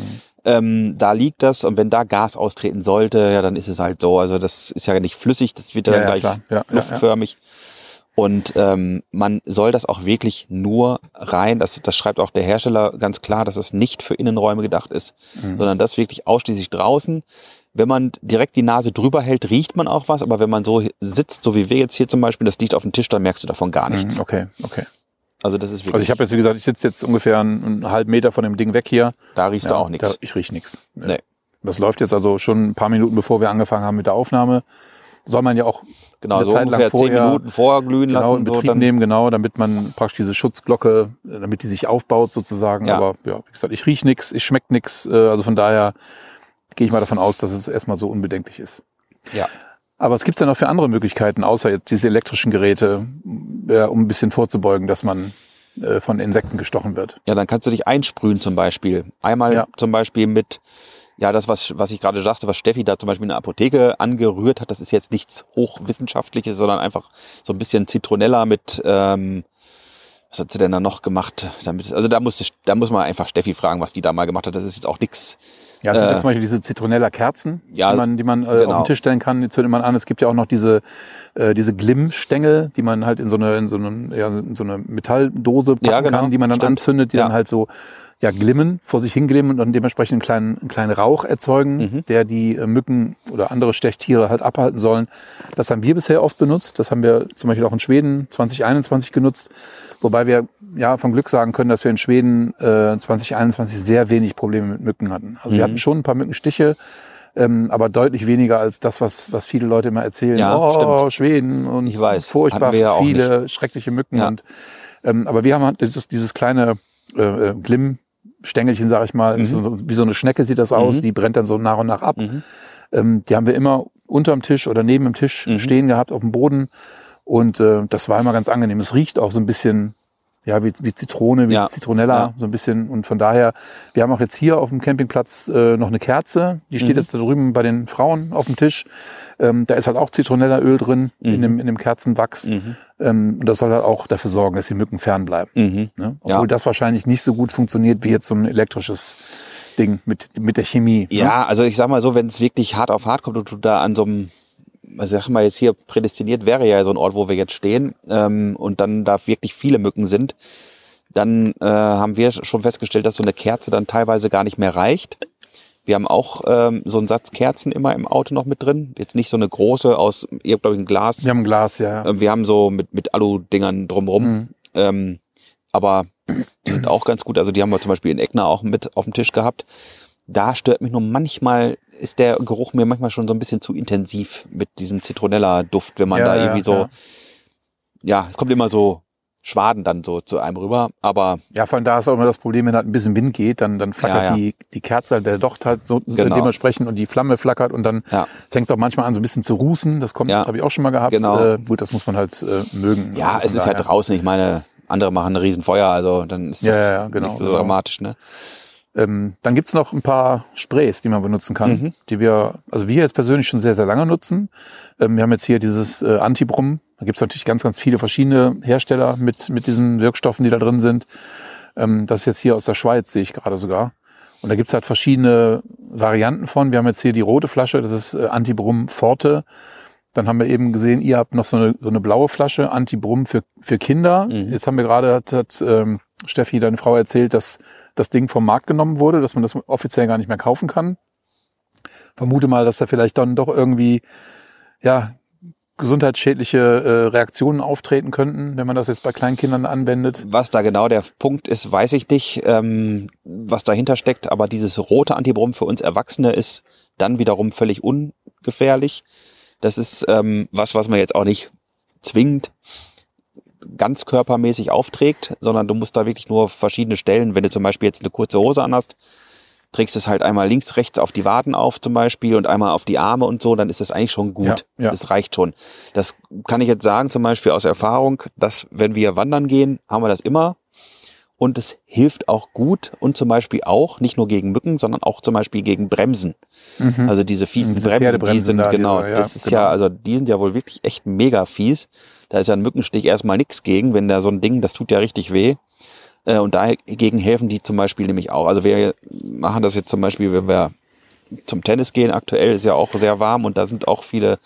Ähm, da liegt das und wenn da Gas austreten sollte, ja, dann ist es halt so. Also das ist ja nicht flüssig, das wird Ja, dann ja, gleich klar. Ja, ja, ja. luftförmig. Und ähm, man soll das auch wirklich nur rein, das, das schreibt auch der Hersteller ganz klar, dass es nicht für Innenräume gedacht ist, Mhm. sondern das wirklich ausschließlich draußen. Wenn man direkt die Nase drüber hält, riecht man auch was, aber wenn man so sitzt, so wie wir jetzt hier zum Beispiel, das liegt auf dem Tisch, dann merkst du davon gar nichts. Mhm, Okay, okay. Also das ist wirklich, Also ich habe jetzt, wie gesagt, ich sitze jetzt ungefähr einen, einen halben Meter von dem Ding weg hier. da riechst du auch nichts. ich riech nichts. Nee. Das läuft jetzt also schon ein paar Minuten, bevor wir angefangen haben mit der Aufnahme. Soll man ja auch Genau, eine so Zeit lang vorher Minuten vorher glühen genau lassen. in so, Betrieb dann, nehmen, genau, damit man praktisch diese Schutzglocke, äh, damit die sich aufbaut sozusagen. Ja. Aber ja, wie gesagt, ich riech nichts, ich schmeck nichts. Äh, also von daher gehe ich mal davon aus, dass es erstmal so unbedenklich ist. ja. Aber es gibt ja noch für andere Möglichkeiten, außer jetzt diese elektrischen Geräte, ja, um ein bisschen vorzubeugen, dass man äh, von Insekten gestochen wird. Ja, dann kannst du dich einsprühen zum Beispiel. Einmal Ja. zum Beispiel mit, ja, das, was, was ich gerade sagte, was Steffi da zum Beispiel in der Apotheke angerührt hat, das ist jetzt nichts Hochwissenschaftliches, sondern einfach so ein bisschen Zitronella mit, ähm, was hat sie denn da noch gemacht? Damit, also da muss, da muss man einfach Steffi fragen, was die da mal gemacht hat. Das ist jetzt auch nichts. Ja, es gibt Äh, ja zum Beispiel diese Zitronella-Kerzen, ja, die man, die man äh, genau. auf den Tisch stellen kann, die zündet man an. Es gibt ja auch noch diese, äh, diese Glimmstängel, die man halt in so eine, in so eine, ja, in so eine Metalldose packen Ja, genau. kann, die man dann Stimmt. anzündet, die Ja. dann halt so ja, glimmen, vor sich hinglimmen und dann dementsprechend einen kleinen, einen kleinen Rauch erzeugen, Mhm. der die äh, Mücken oder andere Stechtiere halt abhalten sollen. Das haben wir bisher oft benutzt. Das haben wir zum Beispiel auch in Schweden 2021 genutzt, wobei wir ja vom Glück sagen können, dass wir in Schweden äh, 2021 sehr wenig Probleme mit Mücken hatten. Also wir Mhm. hatten schon ein paar Mückenstiche, ähm, aber deutlich weniger als das, was, was viele Leute immer erzählen. Ja, oh, stimmt. Schweden und Ich weiß, furchtbar wir ja viele schreckliche Mücken. Ja. Und, ähm, aber wir haben halt dieses, dieses kleine äh, äh, Glimmstängelchen, sag ich mal, ist so, wie so eine Schnecke sieht das aus, die brennt dann so nach und nach ab. Ähm, die haben wir immer unterm Tisch oder neben dem Tisch stehen gehabt auf dem Boden. Und äh, das war immer ganz angenehm. Es riecht auch so ein bisschen, ja, wie, wie Zitrone, wie Ja. Zitronella, Ja. so ein bisschen. Und von daher, wir haben auch jetzt hier auf dem Campingplatz äh, noch eine Kerze. Die Mhm. steht jetzt da drüben bei den Frauen auf dem Tisch. Ähm, da ist halt auch Zitronellaöl drin Mhm. in, dem, in dem Kerzenwachs. Ähm, und das soll halt auch dafür sorgen, dass die Mücken fernbleiben. Mhm. Ne? Obwohl Ja. das wahrscheinlich nicht so gut funktioniert wie jetzt so ein elektrisches Ding mit, mit der Chemie. Ne? Ja, also ich sag mal so, wenn es wirklich hart auf hart kommt und du da an so einem, sag mal jetzt hier prädestiniert wäre ja so ein Ort, wo wir jetzt stehen, ähm, und dann da wirklich viele Mücken sind, dann äh, haben wir schon festgestellt, dass so eine Kerze dann teilweise gar nicht mehr reicht. Wir haben auch ähm, so einen Satz Kerzen immer im Auto noch mit drin. Jetzt nicht so eine große aus, ihr habt glaube ich ein Glas. Wir haben ein Glas, ja. ja. Ähm, Wir haben so mit, mit Alu-Dingern drumrum. Mhm. Ähm, aber die sind auch ganz gut. Also die haben wir zum Beispiel in Eckner auch mit auf dem Tisch gehabt. Da stört mich nur manchmal, ist der Geruch mir manchmal schon so ein bisschen zu intensiv mit diesem Zitronella-Duft, wenn man Ja, da ja, irgendwie so, ja. ja. es kommt immer so Schwaden dann so zu einem rüber. Aber Ja, vor allem da ist auch immer das Problem, wenn halt ein bisschen Wind geht, dann, dann flackert Ja, ja. Die, die Kerze, halt, der Docht halt so Genau. dementsprechend und die Flamme flackert und dann Ja. fängt es auch manchmal an, so ein bisschen zu rußen. Das kommt, Ja. habe ich auch schon mal gehabt. Genau. Äh, gut, das muss man halt äh, mögen. ja, Also es von ist halt daher. draußen. Ich meine, andere machen ein Riesenfeuer, also dann ist das Ja, ja, ja, genau, nicht so genau. dramatisch. Ne? Ähm, dann gibt's noch ein paar Sprays, die man benutzen kann, Mhm. die wir, also wir jetzt persönlich schon sehr, sehr lange nutzen. Ähm, wir haben jetzt hier dieses äh, Antibrum. Da gibt's natürlich ganz, ganz viele verschiedene Hersteller mit, mit diesen Wirkstoffen, die da drin sind. Ähm, das ist jetzt hier aus der Schweiz, sehe ich gerade sogar. Und da gibt's halt verschiedene Varianten von. Wir haben jetzt hier die rote Flasche, das ist äh, Antibrum Forte. Dann haben wir eben gesehen, ihr habt noch so eine, so eine blaue Flasche, Antibrum für, für Kinder. Mhm. Jetzt haben wir gerade, hat, hat ähm, Steffi, deine Frau, erzählt, dass das Ding vom Markt genommen wurde, dass man das offiziell gar nicht mehr kaufen kann. Vermute mal, dass da vielleicht dann doch irgendwie, ja, gesundheitsschädliche äh, Reaktionen auftreten könnten, wenn man das jetzt bei Kleinkindern anwendet. Was da genau der Punkt ist, weiß ich nicht, ähm, was dahinter steckt. Aber dieses rote Antibrum für uns Erwachsene ist dann wiederum völlig ungefährlich. Das ist ähm, was, was man jetzt auch nicht zwingend ganz körpermäßig aufträgt, sondern du musst da wirklich nur verschiedene Stellen, wenn du zum Beispiel jetzt eine kurze Hose anhast, trägst es halt einmal links, rechts auf die Waden auf zum Beispiel und einmal auf die Arme und so, dann ist das eigentlich schon gut. Ja, ja. Das reicht schon. Das kann ich jetzt sagen, zum Beispiel aus Erfahrung, dass wenn wir wandern gehen, haben wir das immer. Und es hilft auch gut und zum Beispiel auch nicht nur gegen Mücken, sondern auch zum Beispiel gegen Bremsen. Also diese fiesen Mhm. Diese Bremsen, die sind da, genau, diese, ja, das ist genau. ja, also die sind ja wohl wirklich echt mega fies. Da ist ja ein Mückenstich erstmal nichts gegen, wenn da so ein Ding, das tut ja richtig weh. Äh, Und dagegen helfen die zum Beispiel nämlich auch. Also wir machen das jetzt zum Beispiel, wenn wir zum Tennis gehen, aktuell ist ja auch sehr warm und da sind auch viele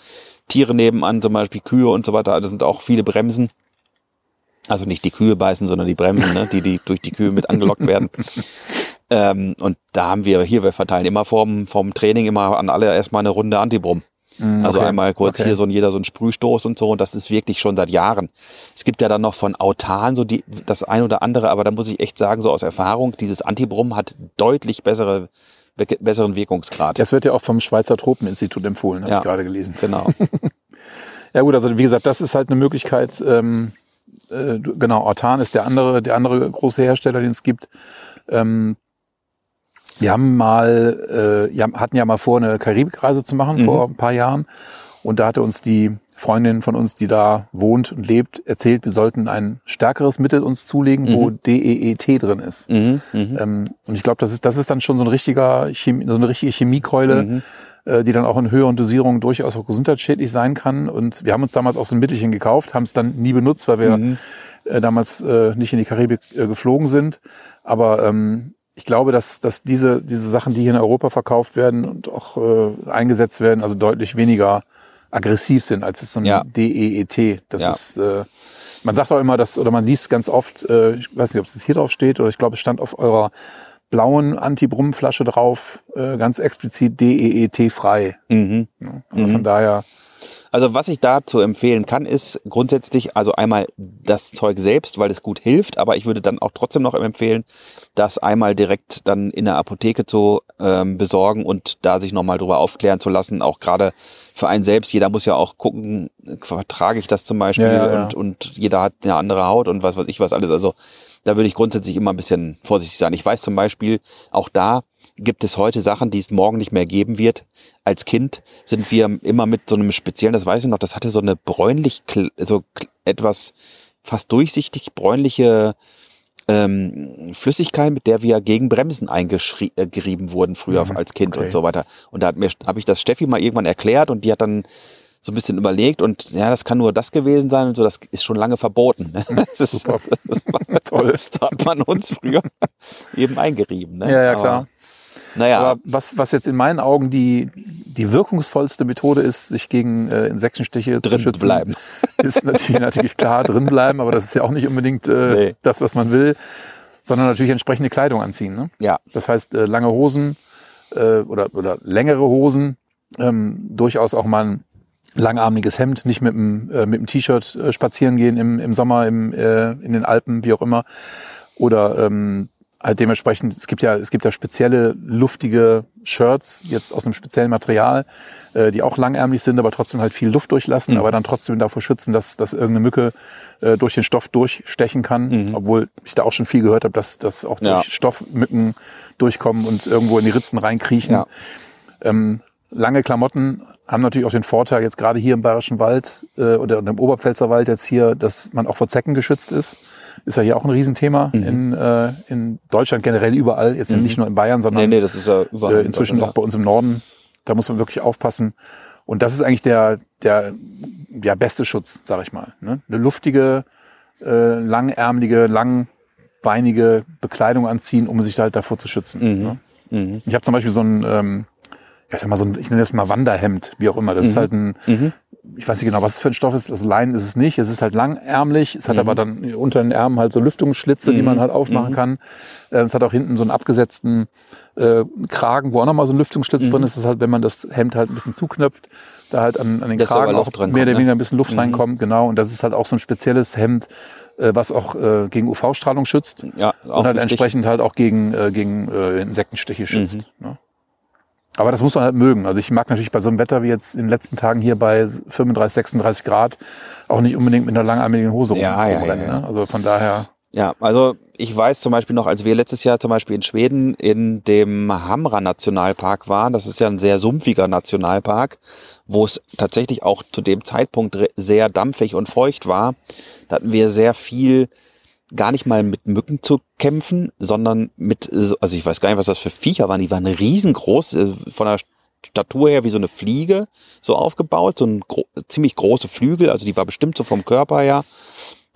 Tiere nebenan, zum Beispiel Kühe und so weiter, da sind auch viele Bremsen. Also nicht die Kühe beißen, sondern die Bremsen, ne? die, die durch die Kühe mit angelockt werden. ähm, und da haben wir hier, wir verteilen immer vorm, vorm Training immer an alle erstmal eine Runde Antibrum. Also okay. einmal kurz Okay. hier so ein, jeder so ein Sprühstoß und so und das ist wirklich schon seit Jahren. Es gibt ja dann noch von Autan so die, das ein oder andere, aber da muss ich echt sagen, so aus Erfahrung, dieses Antibrum hat deutlich bessere, be- besseren Wirkungsgrad. Das wird ja auch vom Schweizer Tropeninstitut empfohlen, habe Ja. ich gerade gelesen. Genau. *laughs* Ja gut, also wie gesagt, das ist halt eine Möglichkeit. Ähm, äh, genau, Ortan ist der andere, der andere große Hersteller, den es gibt. Ähm, wir haben mal, äh, ja, hatten ja mal vor, eine Karibikreise zu machen vor ein paar Jahren. Und da hatte uns die Freundin von uns, die da wohnt und lebt, erzählt, wir sollten ein stärkeres Mittel uns zulegen, wo DEET drin ist. mhm, mhm. Ähm, und ich glaube, das ist, das ist dann schon so ein richtiger Chemie, so eine richtige Chemiekeule, Mhm. äh, die dann auch in höheren Dosierungen durchaus auch gesundheitsschädlich sein kann. Und wir haben uns damals auch so ein Mittelchen gekauft, haben es dann nie benutzt, weil wir Mhm. äh, damals äh, nicht in die Karibik äh, geflogen sind. Aber ähm, ich glaube, dass, dass diese, diese Sachen, die hier in Europa verkauft werden und auch äh, eingesetzt werden, also deutlich weniger aggressiv sind als jetzt so ein Ja. DEET. Das Ja. ist, äh, man sagt auch immer, dass, oder man liest ganz oft, äh, ich weiß nicht, ob es jetzt hier drauf steht, oder ich glaube, es stand auf eurer blauen Anti-Brumm-Flasche drauf, äh, ganz explizit DEET-frei. Mhm. Also von daher, Also was ich dazu empfehlen kann, ist grundsätzlich also einmal das Zeug selbst, weil es gut hilft, aber ich würde dann auch trotzdem noch empfehlen, das einmal direkt dann in der Apotheke zu ähm, besorgen und da sich nochmal drüber aufklären zu lassen, auch gerade für einen selbst. Jeder muss ja auch gucken, vertrage ich das zum Beispiel Ja, ja, ja. Und, und jeder hat eine andere Haut und was weiß ich was alles. Also da würde ich grundsätzlich immer ein bisschen vorsichtig sein. Ich weiß zum Beispiel, auch da gibt es heute Sachen, die es morgen nicht mehr geben wird. Als Kind sind wir immer mit so einem speziellen, das weiß ich noch, das hatte so eine bräunlich, so etwas fast durchsichtig bräunliche ähm, Flüssigkeit, mit der wir gegen Bremsen eingerieben wurden früher Mhm, als Kind okay. und so weiter. Und da hat mir habe ich das Steffi mal irgendwann erklärt und die hat dann so ein bisschen überlegt und ja, das kann nur das gewesen sein und so, das ist schon lange verboten. Ne? *laughs* Das, ist, Super. *laughs* das war, Toll. so hat man uns früher *laughs* eben eingerieben. Ne? Ja, ja, Aber, klar. Naja, Aber was, was jetzt in meinen Augen die, die wirkungsvollste Methode ist, sich gegen äh, Insektenstiche drin zu schützen, bleiben. *laughs* ist natürlich, natürlich klar drin bleiben, aber das ist ja auch nicht unbedingt äh, Nee. das, was man will, sondern natürlich entsprechende Kleidung anziehen. Ne? Ja, Das heißt, äh, lange Hosen äh, oder, oder längere Hosen, ähm, durchaus auch mal ein langarmiges Hemd, nicht mit dem, äh, mit dem T-Shirt äh, spazieren gehen im, im Sommer im, äh, in den Alpen, wie auch immer. Oder ähm, dementsprechend, es gibt ja, es gibt ja spezielle luftige Shirts, jetzt aus einem speziellen Material, äh, die auch langärmlich sind, aber trotzdem halt viel Luft durchlassen, aber dann trotzdem davor schützen, dass, dass irgendeine Mücke äh, durch den Stoff durchstechen kann. Obwohl ich da auch schon viel gehört habe, dass, dass auch durch Ja. Stoff Mücken durchkommen und irgendwo in die Ritzen reinkriechen. Ja. Ähm, lange Klamotten haben natürlich auch den Vorteil, jetzt gerade hier im Bayerischen Wald äh, oder im Oberpfälzer Wald jetzt hier, dass man auch vor Zecken geschützt ist. Ist ja hier auch ein Riesenthema Mhm. in, äh, in Deutschland generell überall, jetzt nicht nur in Bayern, sondern nee, nee, das ist ja überall. äh, inzwischen auch bei uns im Norden. Da muss man wirklich aufpassen. Und das ist eigentlich der, der ja, beste Schutz, sag ich mal. Ne? Eine luftige, äh, langärmelige, langbeinige Bekleidung anziehen, um sich halt davor zu schützen. Ne? Mhm. Ich habe zum Beispiel so ein, ähm, ich sag mal so ein, ich nenne das mal Wanderhemd, wie auch immer. Das ist halt ein, ich weiß nicht genau, was es für ein Stoff ist. Also Leinen ist es nicht. Es ist halt langärmlich. Es hat aber dann unter den Ärmen halt so Lüftungsschlitze, die man halt aufmachen kann. Äh, Es hat auch hinten so einen abgesetzten äh, Kragen, wo auch nochmal so ein Lüftungsschlitz drin ist. Das ist halt, wenn man das Hemd halt ein bisschen zuknöpft, da halt an, an den Dass da Kragen auch mehr oder ne? weniger ein bisschen Luft reinkommt. Genau. Und das ist halt auch so ein spezielles Hemd, äh, was auch äh, gegen UV-Strahlung schützt Ja, auch und halt wichtig. entsprechend halt auch gegen, äh, gegen äh, Insektenstiche schützt. Mhm. Ne? Aber das muss man halt mögen. Also ich mag natürlich bei so einem Wetter wie jetzt in den letzten Tagen hier bei 35, 36 Grad auch nicht unbedingt mit einer langarmigen Hose Ja, ja, ja, ja. Ne? Also von daher, Ja, also ich weiß zum Beispiel noch, als wir letztes Jahr zum Beispiel in Schweden in dem Hamra Nationalpark waren, das ist ja ein sehr sumpfiger Nationalpark, wo es tatsächlich auch zu dem Zeitpunkt sehr dampfig und feucht war, da hatten wir sehr viel gar nicht mal mit Mücken zu kämpfen, sondern mit, so- also ich weiß gar nicht, was das für Viecher waren, die waren riesengroß, äh, von der Statur her wie so eine Fliege, so aufgebaut, so ein gro ziemlich große Flügel, also die war bestimmt so vom Körper her,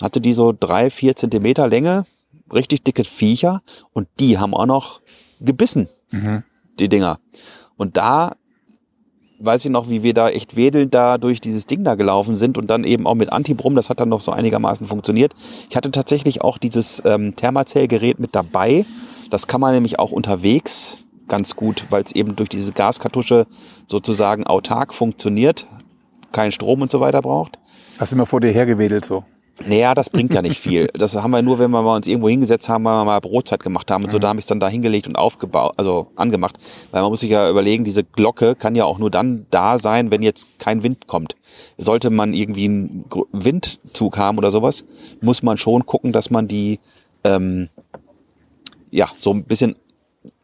hatte die so drei, vier Zentimeter Länge, richtig dicke Viecher. Und die haben auch noch gebissen, die Dinger. Und da weiß ich noch, wie wir da echt wedelnd da durch dieses Ding da gelaufen sind und dann eben auch mit Antibrum, das hat dann noch so einigermaßen funktioniert. Ich hatte tatsächlich auch dieses ähm, Thermazellgerät mit dabei. Das kann man nämlich auch unterwegs ganz gut, weil es eben durch diese Gaskartusche sozusagen autark funktioniert, keinen Strom und so weiter braucht. hast du immer vor dir hergewedelt so. Naja, das bringt ja nicht viel. Das haben wir nur, wenn wir mal uns irgendwo hingesetzt haben, weil wir mal Brotzeit gemacht haben und so, da habe ich es dann da hingelegt und aufgebaut, also angemacht. Weil man muss sich ja überlegen, diese Glocke kann ja auch nur dann da sein, wenn jetzt kein Wind kommt. Sollte man irgendwie einen Windzug haben oder sowas, muss man schon gucken, dass man die ähm, ja so ein bisschen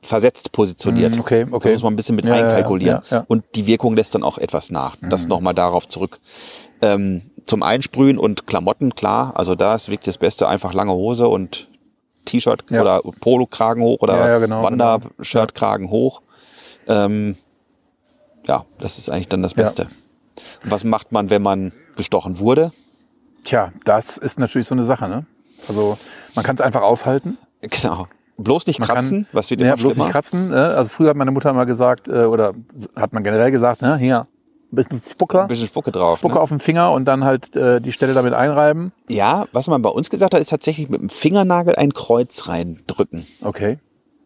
versetzt positioniert. Mm, okay, okay. Das muss man ein bisschen mit Ja, einkalkulieren. ja, ja. Und die Wirkung lässt dann auch etwas nach. Das nochmal darauf zurück. Ähm, zum Einsprühen und Klamotten, klar. Also da ist wirklich das Beste, einfach lange Hose und T-Shirt Ja. oder Polokragen hoch oder Ja, ja, genau, Wandershirtkragen hoch. Ähm, ja, das ist eigentlich dann das Ja. Beste. Und was macht man, wenn man gestochen wurde? Tja, das ist natürlich so eine Sache. Ne? Also man kann es einfach aushalten. Genau. Bloß nicht Man kratzen, kann, was wird ja, bloß schlimmer. nicht kratzen. Ne? Also früher hat meine Mutter immer gesagt, äh, oder hat man generell gesagt, ne, hier, bisschen Spucker, Ein bisschen Spucke drauf. Spucke ne? auf dem Finger und dann halt äh, die Stelle damit einreiben. Ja, was man bei uns gesagt hat, ist tatsächlich mit dem Fingernagel ein Kreuz reindrücken. Okay.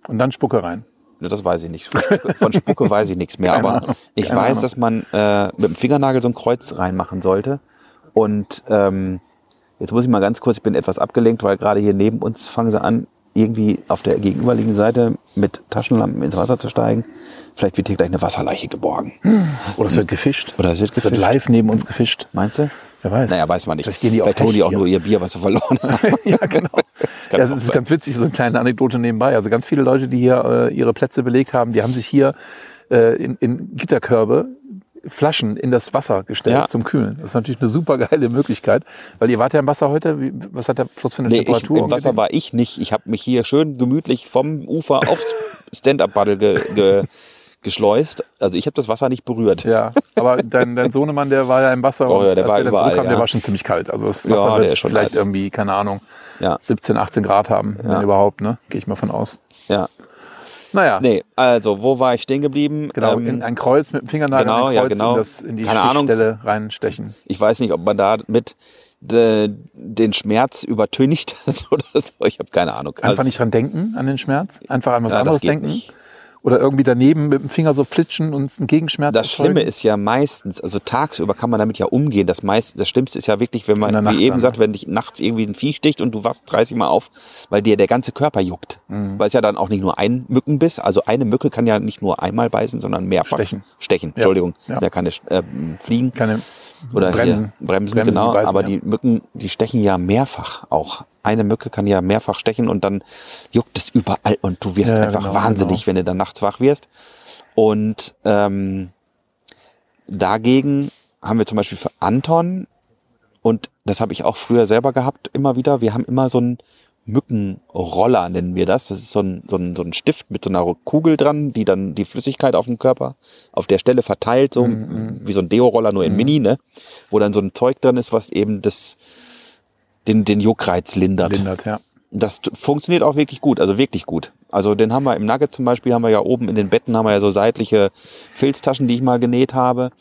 Und dann Spucke rein. Ne, Das weiß ich nicht. Von Spucke *laughs* weiß ich nichts mehr. Keine aber Ahnung. ich Keine weiß, Ahnung. dass man äh, mit dem Fingernagel so ein Kreuz reinmachen sollte. Und ähm, jetzt muss ich mal ganz kurz, ich bin etwas abgelenkt, weil gerade hier neben uns fangen sie an, irgendwie auf der gegenüberliegenden Seite mit Taschenlampen ins Wasser zu steigen. Vielleicht wird hier gleich eine Wasserleiche geborgen. Oder es wird gefischt. Oder es wird Es wird gefischt. live neben uns gefischt. Meinst du? Wer weiß. Naja, weiß man nicht. Vielleicht gehen die auf Vielleicht holen die auch nur ihr Bier, was sie verloren *laughs* haben. ja, genau. kann Ja, das auch ist sein. ganz witzig, so eine kleine Anekdote nebenbei. Also ganz viele Leute, die hier äh, ihre Plätze belegt haben, die haben sich hier äh, in, in Gitterkörbe Flaschen in das Wasser gestellt Ja. zum Kühlen. Das ist natürlich eine super geile Möglichkeit, weil ihr wart ja im Wasser heute. Wie, was hat der Fluss für eine Nee, ich, Temperatur? im Wasser war ich nicht. Ich habe mich hier schön gemütlich vom Ufer aufs *laughs* Stand-Up-Paddle ge, ge, geschleust. Also ich habe das Wasser nicht berührt. Ja, aber *laughs* dein, dein Sohnemann, der war ja im Wasser Oh ja, und der als war er dann überall, zurückkam, der ja. war schon ziemlich kalt. Also das Ja, Wasser der wird vielleicht heiß. irgendwie, keine Ahnung, Ja. 17, 18 Grad haben, Ja. wenn überhaupt, ne? Gehe ich mal von aus. Ja. Naja, Nee, also wo war ich stehen geblieben? genau, Ähm, in ein Kreuz mit dem Fingernagel genau, ja, genau. in, das, in die Keine Ahnung. Stichstelle reinstechen. ich weiß nicht, ob man da mit de, den Schmerz übertüncht hat *laughs* oder so. Ich habe keine Ahnung. Einfach Also, nicht dran denken, an den Schmerz. Einfach an was Ja, anderes denken. nicht. Oder irgendwie daneben mit dem Finger so flitschen und einen Gegenschmerz Das erzeugen. Schlimme ist ja meistens, also tagsüber kann man damit ja umgehen. Das meist, das Schlimmste ist ja wirklich, wenn man, Nacht wie eben dann, gesagt, ne? wenn dich nachts irgendwie ein Vieh sticht und du wachst 30 Mal auf, weil dir der ganze Körper juckt. Mhm. Weil es ja dann auch nicht nur ein Mückenbiss, also eine Mücke kann ja nicht nur einmal beißen, sondern mehrfach. Stechen. Stechen, Entschuldigung. Ja. Ja. ja keine äh, Fliegen. Keine Oder Bremsen. Bremsen, Bremsen, genau. beißen, aber ja. die Mücken, die stechen ja mehrfach auch. Eine Mücke kann ja mehrfach stechen und dann juckt es überall und du wirst Ja, einfach genau, wahnsinnig, genau. wenn du dann nachts wach wirst. Und ähm, dagegen haben wir zum Beispiel für Anton, und das habe ich auch früher selber gehabt, immer wieder, wir haben immer so einen Mückenroller, nennen wir das. Das ist so ein, so, ein, so ein Stift mit so einer Kugel dran, die dann die Flüssigkeit auf dem Körper auf der Stelle verteilt, so Mhm, wie so ein Deo-Roller, nur in Mini, ne? Wo dann so ein Zeug drin ist, was eben das, den, den Juckreiz lindert. lindert, ja. Das funktioniert auch wirklich gut, also wirklich gut. Also den haben wir im Nugget zum Beispiel, haben wir ja oben in den Betten, haben wir ja so seitliche Filztaschen, die ich mal genäht habe.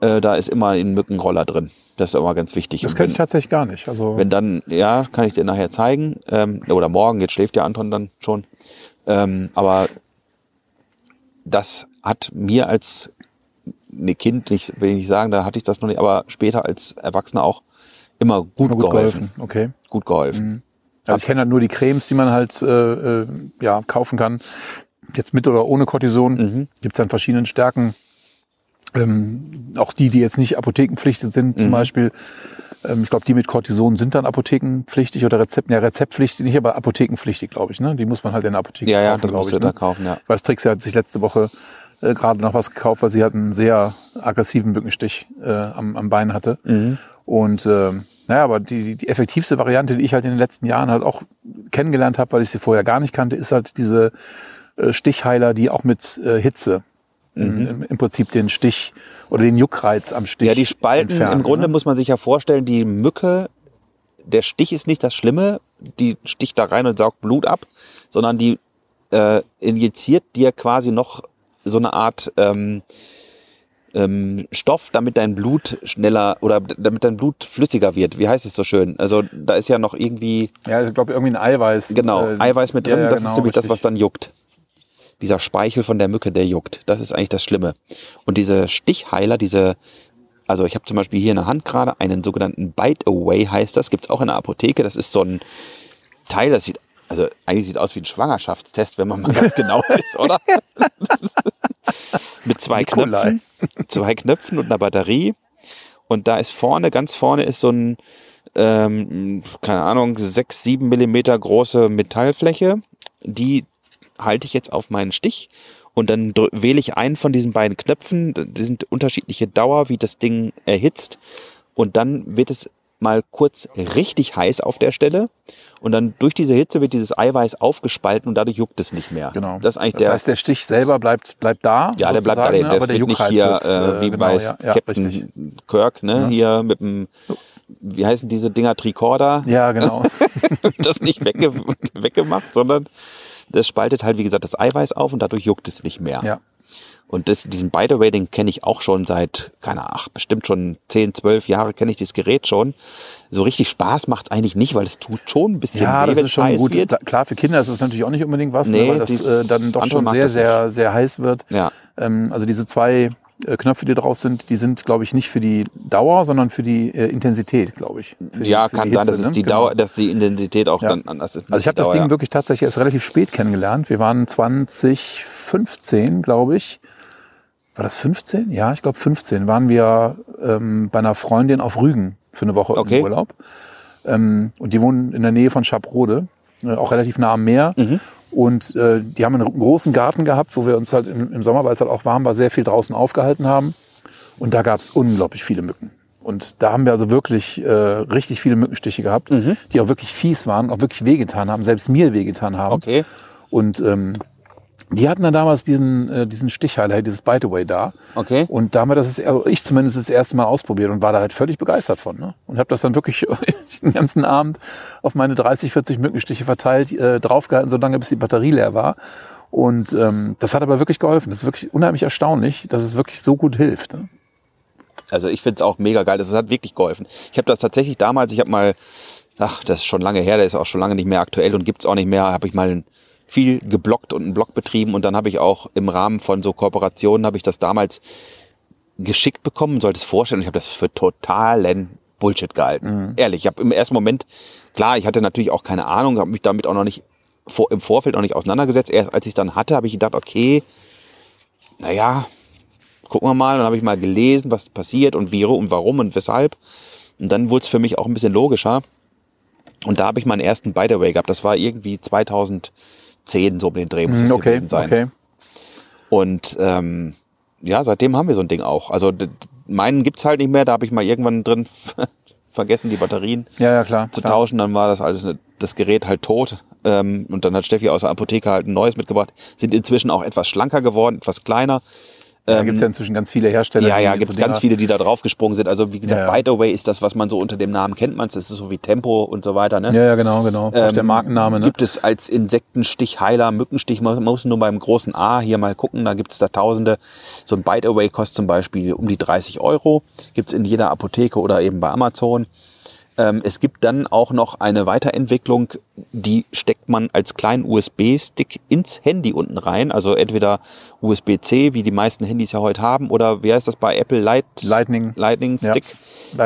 Äh, da ist immer ein Mückenroller drin. Das ist immer ganz wichtig. Das kenne ich tatsächlich gar nicht. Also wenn dann, ja, kann ich dir nachher zeigen. Ähm, oder morgen, jetzt schläft ja Anton dann schon. Ähm, aber das hat mir als ne Kind, nicht, will ich nicht sagen, da hatte ich das noch nicht, aber später als Erwachsener auch immer gut, gut geholfen. geholfen. Okay. Gut geholfen. Also ich kenne halt nur die Cremes, die man halt äh, äh, ja, kaufen kann. Jetzt mit oder ohne Cortison. Mhm. Gibt es dann verschiedenen Stärken. Ähm, auch die, die jetzt nicht apothekenpflichtig sind, Mhm. zum Beispiel. Ähm, ich glaube, die mit Cortison sind dann apothekenpflichtig oder Rezept, ja, rezeptpflichtig, nicht, aber apothekenpflichtig, glaube ich. Ne? Die muss man halt in der Apotheke Ja, ja, kaufen, das glaub musst ich. du ne? da kaufen, ja. Weiß, Trixie hat sich letzte Woche äh, gerade noch was gekauft, weil sie halt einen sehr aggressiven Mückenstich äh, am, am Bein hatte. Mhm. Und äh, naja, aber die, die effektivste Variante, die ich halt in den letzten Jahren halt auch kennengelernt habe, weil ich sie vorher gar nicht kannte, ist halt diese äh, Stichheiler, die auch mit äh, Hitze im, im Prinzip den Stich oder den Juckreiz am Stich Mhm. Ja, die Spalten, entfernen, im Grunde ne? muss man sich ja vorstellen, die Mücke, der Stich ist nicht das Schlimme, die sticht da rein und saugt Blut ab, sondern die äh, injiziert dir quasi noch so eine Art ähm, ähm, Stoff, damit dein Blut schneller oder damit dein Blut flüssiger wird. Wie heißt es so schön? Also da ist ja noch irgendwie, Ja, ich glaube irgendwie ein Eiweiß. genau, äh, Eiweiß mit drin, ja, ja, das genau, ist nämlich das, richtig. was dann juckt. Dieser Speichel von der Mücke, der juckt. Das ist eigentlich das Schlimme. Und diese Stichheiler, diese also ich habe zum Beispiel hier in der Hand gerade einen sogenannten Bite Away heißt das, gibt's auch in der Apotheke. Das ist so ein Teil, das sieht, also eigentlich sieht aus wie ein Schwangerschaftstest, wenn man mal ganz *laughs* genau ist, oder? *laughs* Mit zwei Nikolai. Knöpfen, *laughs* zwei Knöpfen und einer Batterie. Und da ist vorne, ganz vorne ist so ein, ähm, keine Ahnung, sechs, sieben Millimeter große Metallfläche. Die halte ich jetzt auf meinen Stich und dann wähle ich einen von diesen beiden Knöpfen. Die sind unterschiedliche Dauer, wie das Ding erhitzt. Und dann wird es mal kurz richtig heiß auf der Stelle. Und dann durch diese Hitze wird dieses Eiweiß aufgespalten und dadurch juckt es nicht mehr. Genau. Das ist eigentlich das der. heißt, der Stich selber bleibt, bleibt da. ja, der bleibt da, der, ne? aber der wird nicht hier wird's, äh, wie genau, bei ja, ja, Captain richtig. Kirk, ne? Hier mit dem, wie heißen diese Dinger, Tricorder? Ja, genau. *laughs* das nicht wegge *laughs* weggemacht, sondern das spaltet halt, wie gesagt, das Eiweiß auf und dadurch juckt es nicht mehr. ja. Und das, diesen By the Way, den kenne ich auch schon seit, keine Ahnung, bestimmt schon 10, 12 Jahre kenne ich das Gerät schon. So richtig Spaß macht es eigentlich nicht, weil es tut schon ein bisschen Ja, weh, das ist schon gut. wird. Klar- für Kinder ist das natürlich auch nicht unbedingt was, Nee, ne, weil das äh, dann doch schon sehr, sehr, sehr heiß wird. Ja. Ähm, also diese zwei äh, Knöpfe, die draus sind, die sind, glaube ich, nicht für die Dauer, sondern für die äh, Intensität, glaube ich. Die, ja, kann die sein, Hitze, dass es ne? die Genau. Dauer, dass die Intensität auch Ja. dann anders ist. Also ich habe das Ding wirklich tatsächlich erst relativ spät kennengelernt. Wir waren 2015, glaube ich. War das 15? Ja, ich glaube 15. Waren wir ähm, bei einer Freundin auf Rügen für eine Woche Okay. im Urlaub. Ähm, und die wohnen in der Nähe von Schaprode, äh, auch relativ nah am Meer. Mhm. Und äh, die haben einen großen Garten gehabt, wo wir uns halt im, im Sommer, weil es halt auch warm war, sehr viel draußen aufgehalten haben. Und da gab es unglaublich viele Mücken. Und da haben wir also wirklich äh, richtig viele Mückenstiche gehabt, Mhm. die auch wirklich fies waren, auch wirklich wehgetan haben, selbst mir wehgetan haben. Okay. Und ähm, die hatten dann damals diesen, äh, diesen Stichhighlight, dieses Bite-Away da. Okay. Und da haben wir das, also ich zumindest das erste Mal ausprobiert und war da halt völlig begeistert von. Ne? Und habe das dann wirklich *laughs* den ganzen Abend auf meine 30, 40 Mückenstiche verteilt, äh, draufgehalten, so lange bis die Batterie leer war. Und ähm, das hat aber wirklich geholfen. Das ist wirklich unheimlich erstaunlich, dass es wirklich so gut hilft. Ne? Also ich finde es auch mega geil. Das hat wirklich geholfen. Ich habe das tatsächlich damals, ich habe mal, ach, das ist schon lange her, der ist auch schon lange nicht mehr aktuell und gibt's auch nicht mehr, habe ich mal viel geblockt und einen Blog betrieben und dann habe ich auch im Rahmen von so Kooperationen, habe ich das damals geschickt bekommen, sollte es vorstellen, ich habe das für totalen Bullshit gehalten. Ehrlich, ich habe im ersten Moment, klar, ich hatte natürlich auch keine Ahnung, habe mich damit auch noch nicht vor, im Vorfeld auch nicht auseinandergesetzt. Erst als ich dann hatte, habe ich gedacht, okay, naja, gucken wir mal. Dann habe ich mal gelesen, was passiert und wie und warum und weshalb. Und dann wurde es für mich auch ein bisschen logischer. Und da habe ich meinen ersten By the Way gehabt. Das war irgendwie 2010 so um den Dreh muss es Hm, okay, gewesen sein. okay. Und ähm, ja, seitdem haben wir so ein Ding auch. Also meinen gibt's halt nicht mehr. Da habe ich mal irgendwann drin *laughs* vergessen, die Batterien Ja, ja, klar. zu klar. tauschen. Dann war das alles das Gerät halt tot. Ähm, und dann hat Steffi aus der Apotheke halt ein neues mitgebracht. Sind inzwischen auch etwas schlanker geworden, etwas kleiner. Da gibt's ja inzwischen ganz viele Hersteller. Ja, ja, gibt es so ganz viele, die da draufgesprungen sind. Also wie gesagt, Ja, ja. By the Way ist das, was man so unter dem Namen kennt. Man das ist so wie Tempo und so weiter. Ne? Ja, ja, genau, genau. Auch der Ähm, Markenname, ne? Gibt es als Insektenstichheiler, Mückenstich, man muss nur beim großen A hier mal gucken, da gibt es da tausende. So ein Bite Away kostet zum Beispiel um die 30 Euro. Gibt es in jeder Apotheke oder eben bei Amazon. Ähm, es gibt dann auch noch eine Weiterentwicklung, die steckt man als kleinen USB-Stick ins Handy unten rein. Also entweder USB-C, wie die meisten Handys ja heute haben, oder wie heißt das bei Apple Light, Lightning. Lightning Ja. Stick.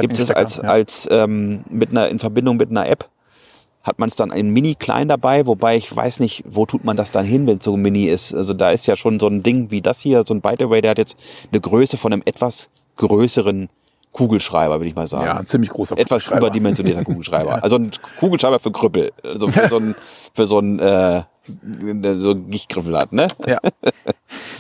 Gibt es als, ja. als ähm, mit einer, in Verbindung mit einer App hat man es dann ein Mini klein dabei, wobei ich weiß nicht, wo tut man das dann hin, wenn es so mini ist. Also da ist ja schon so ein Ding wie das hier, so ein By the Way, der hat jetzt eine Größe von einem etwas größeren Kugelschreiber, würde ich mal sagen. Ja, ein ziemlich großer etwas überdimensionierter *laughs* Kugelschreiber. Also ein Kugelschreiber für Krüppel. Also für so ein, für so ein, äh, so einen Gichtgriffel hat, ne? Ja.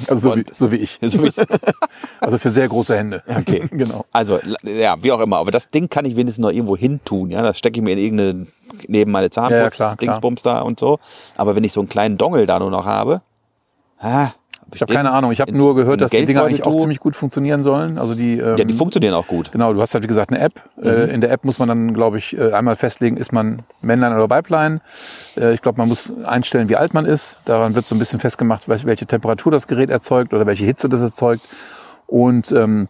Also so wie, so wie ich. So wie, *laughs* Also für sehr große Hände. Okay. *laughs* genau. Also, ja, wie auch immer. Aber das Ding kann ich wenigstens noch irgendwo hin tun. Ja, das stecke ich mir in irgendeine, neben meine Ja, ja, klar. Dingsbums da und so. Aber wenn ich so einen kleinen Dongle da nur noch habe, ah, Ich habe keine Ahnung. Ich habe nur gehört, dass die Dinger eigentlich auch ziemlich gut funktionieren sollen. Also die, ähm, Ja, die funktionieren auch gut. Genau, du hast halt wie gesagt eine App. Äh, in der App muss man dann, glaube ich, äh, einmal festlegen, ist man Männlein oder Weiblein. Äh, ich glaube, man muss einstellen, wie alt man ist. Daran wird so ein bisschen festgemacht, wel- welche Temperatur das Gerät erzeugt oder welche Hitze das erzeugt. Und ähm,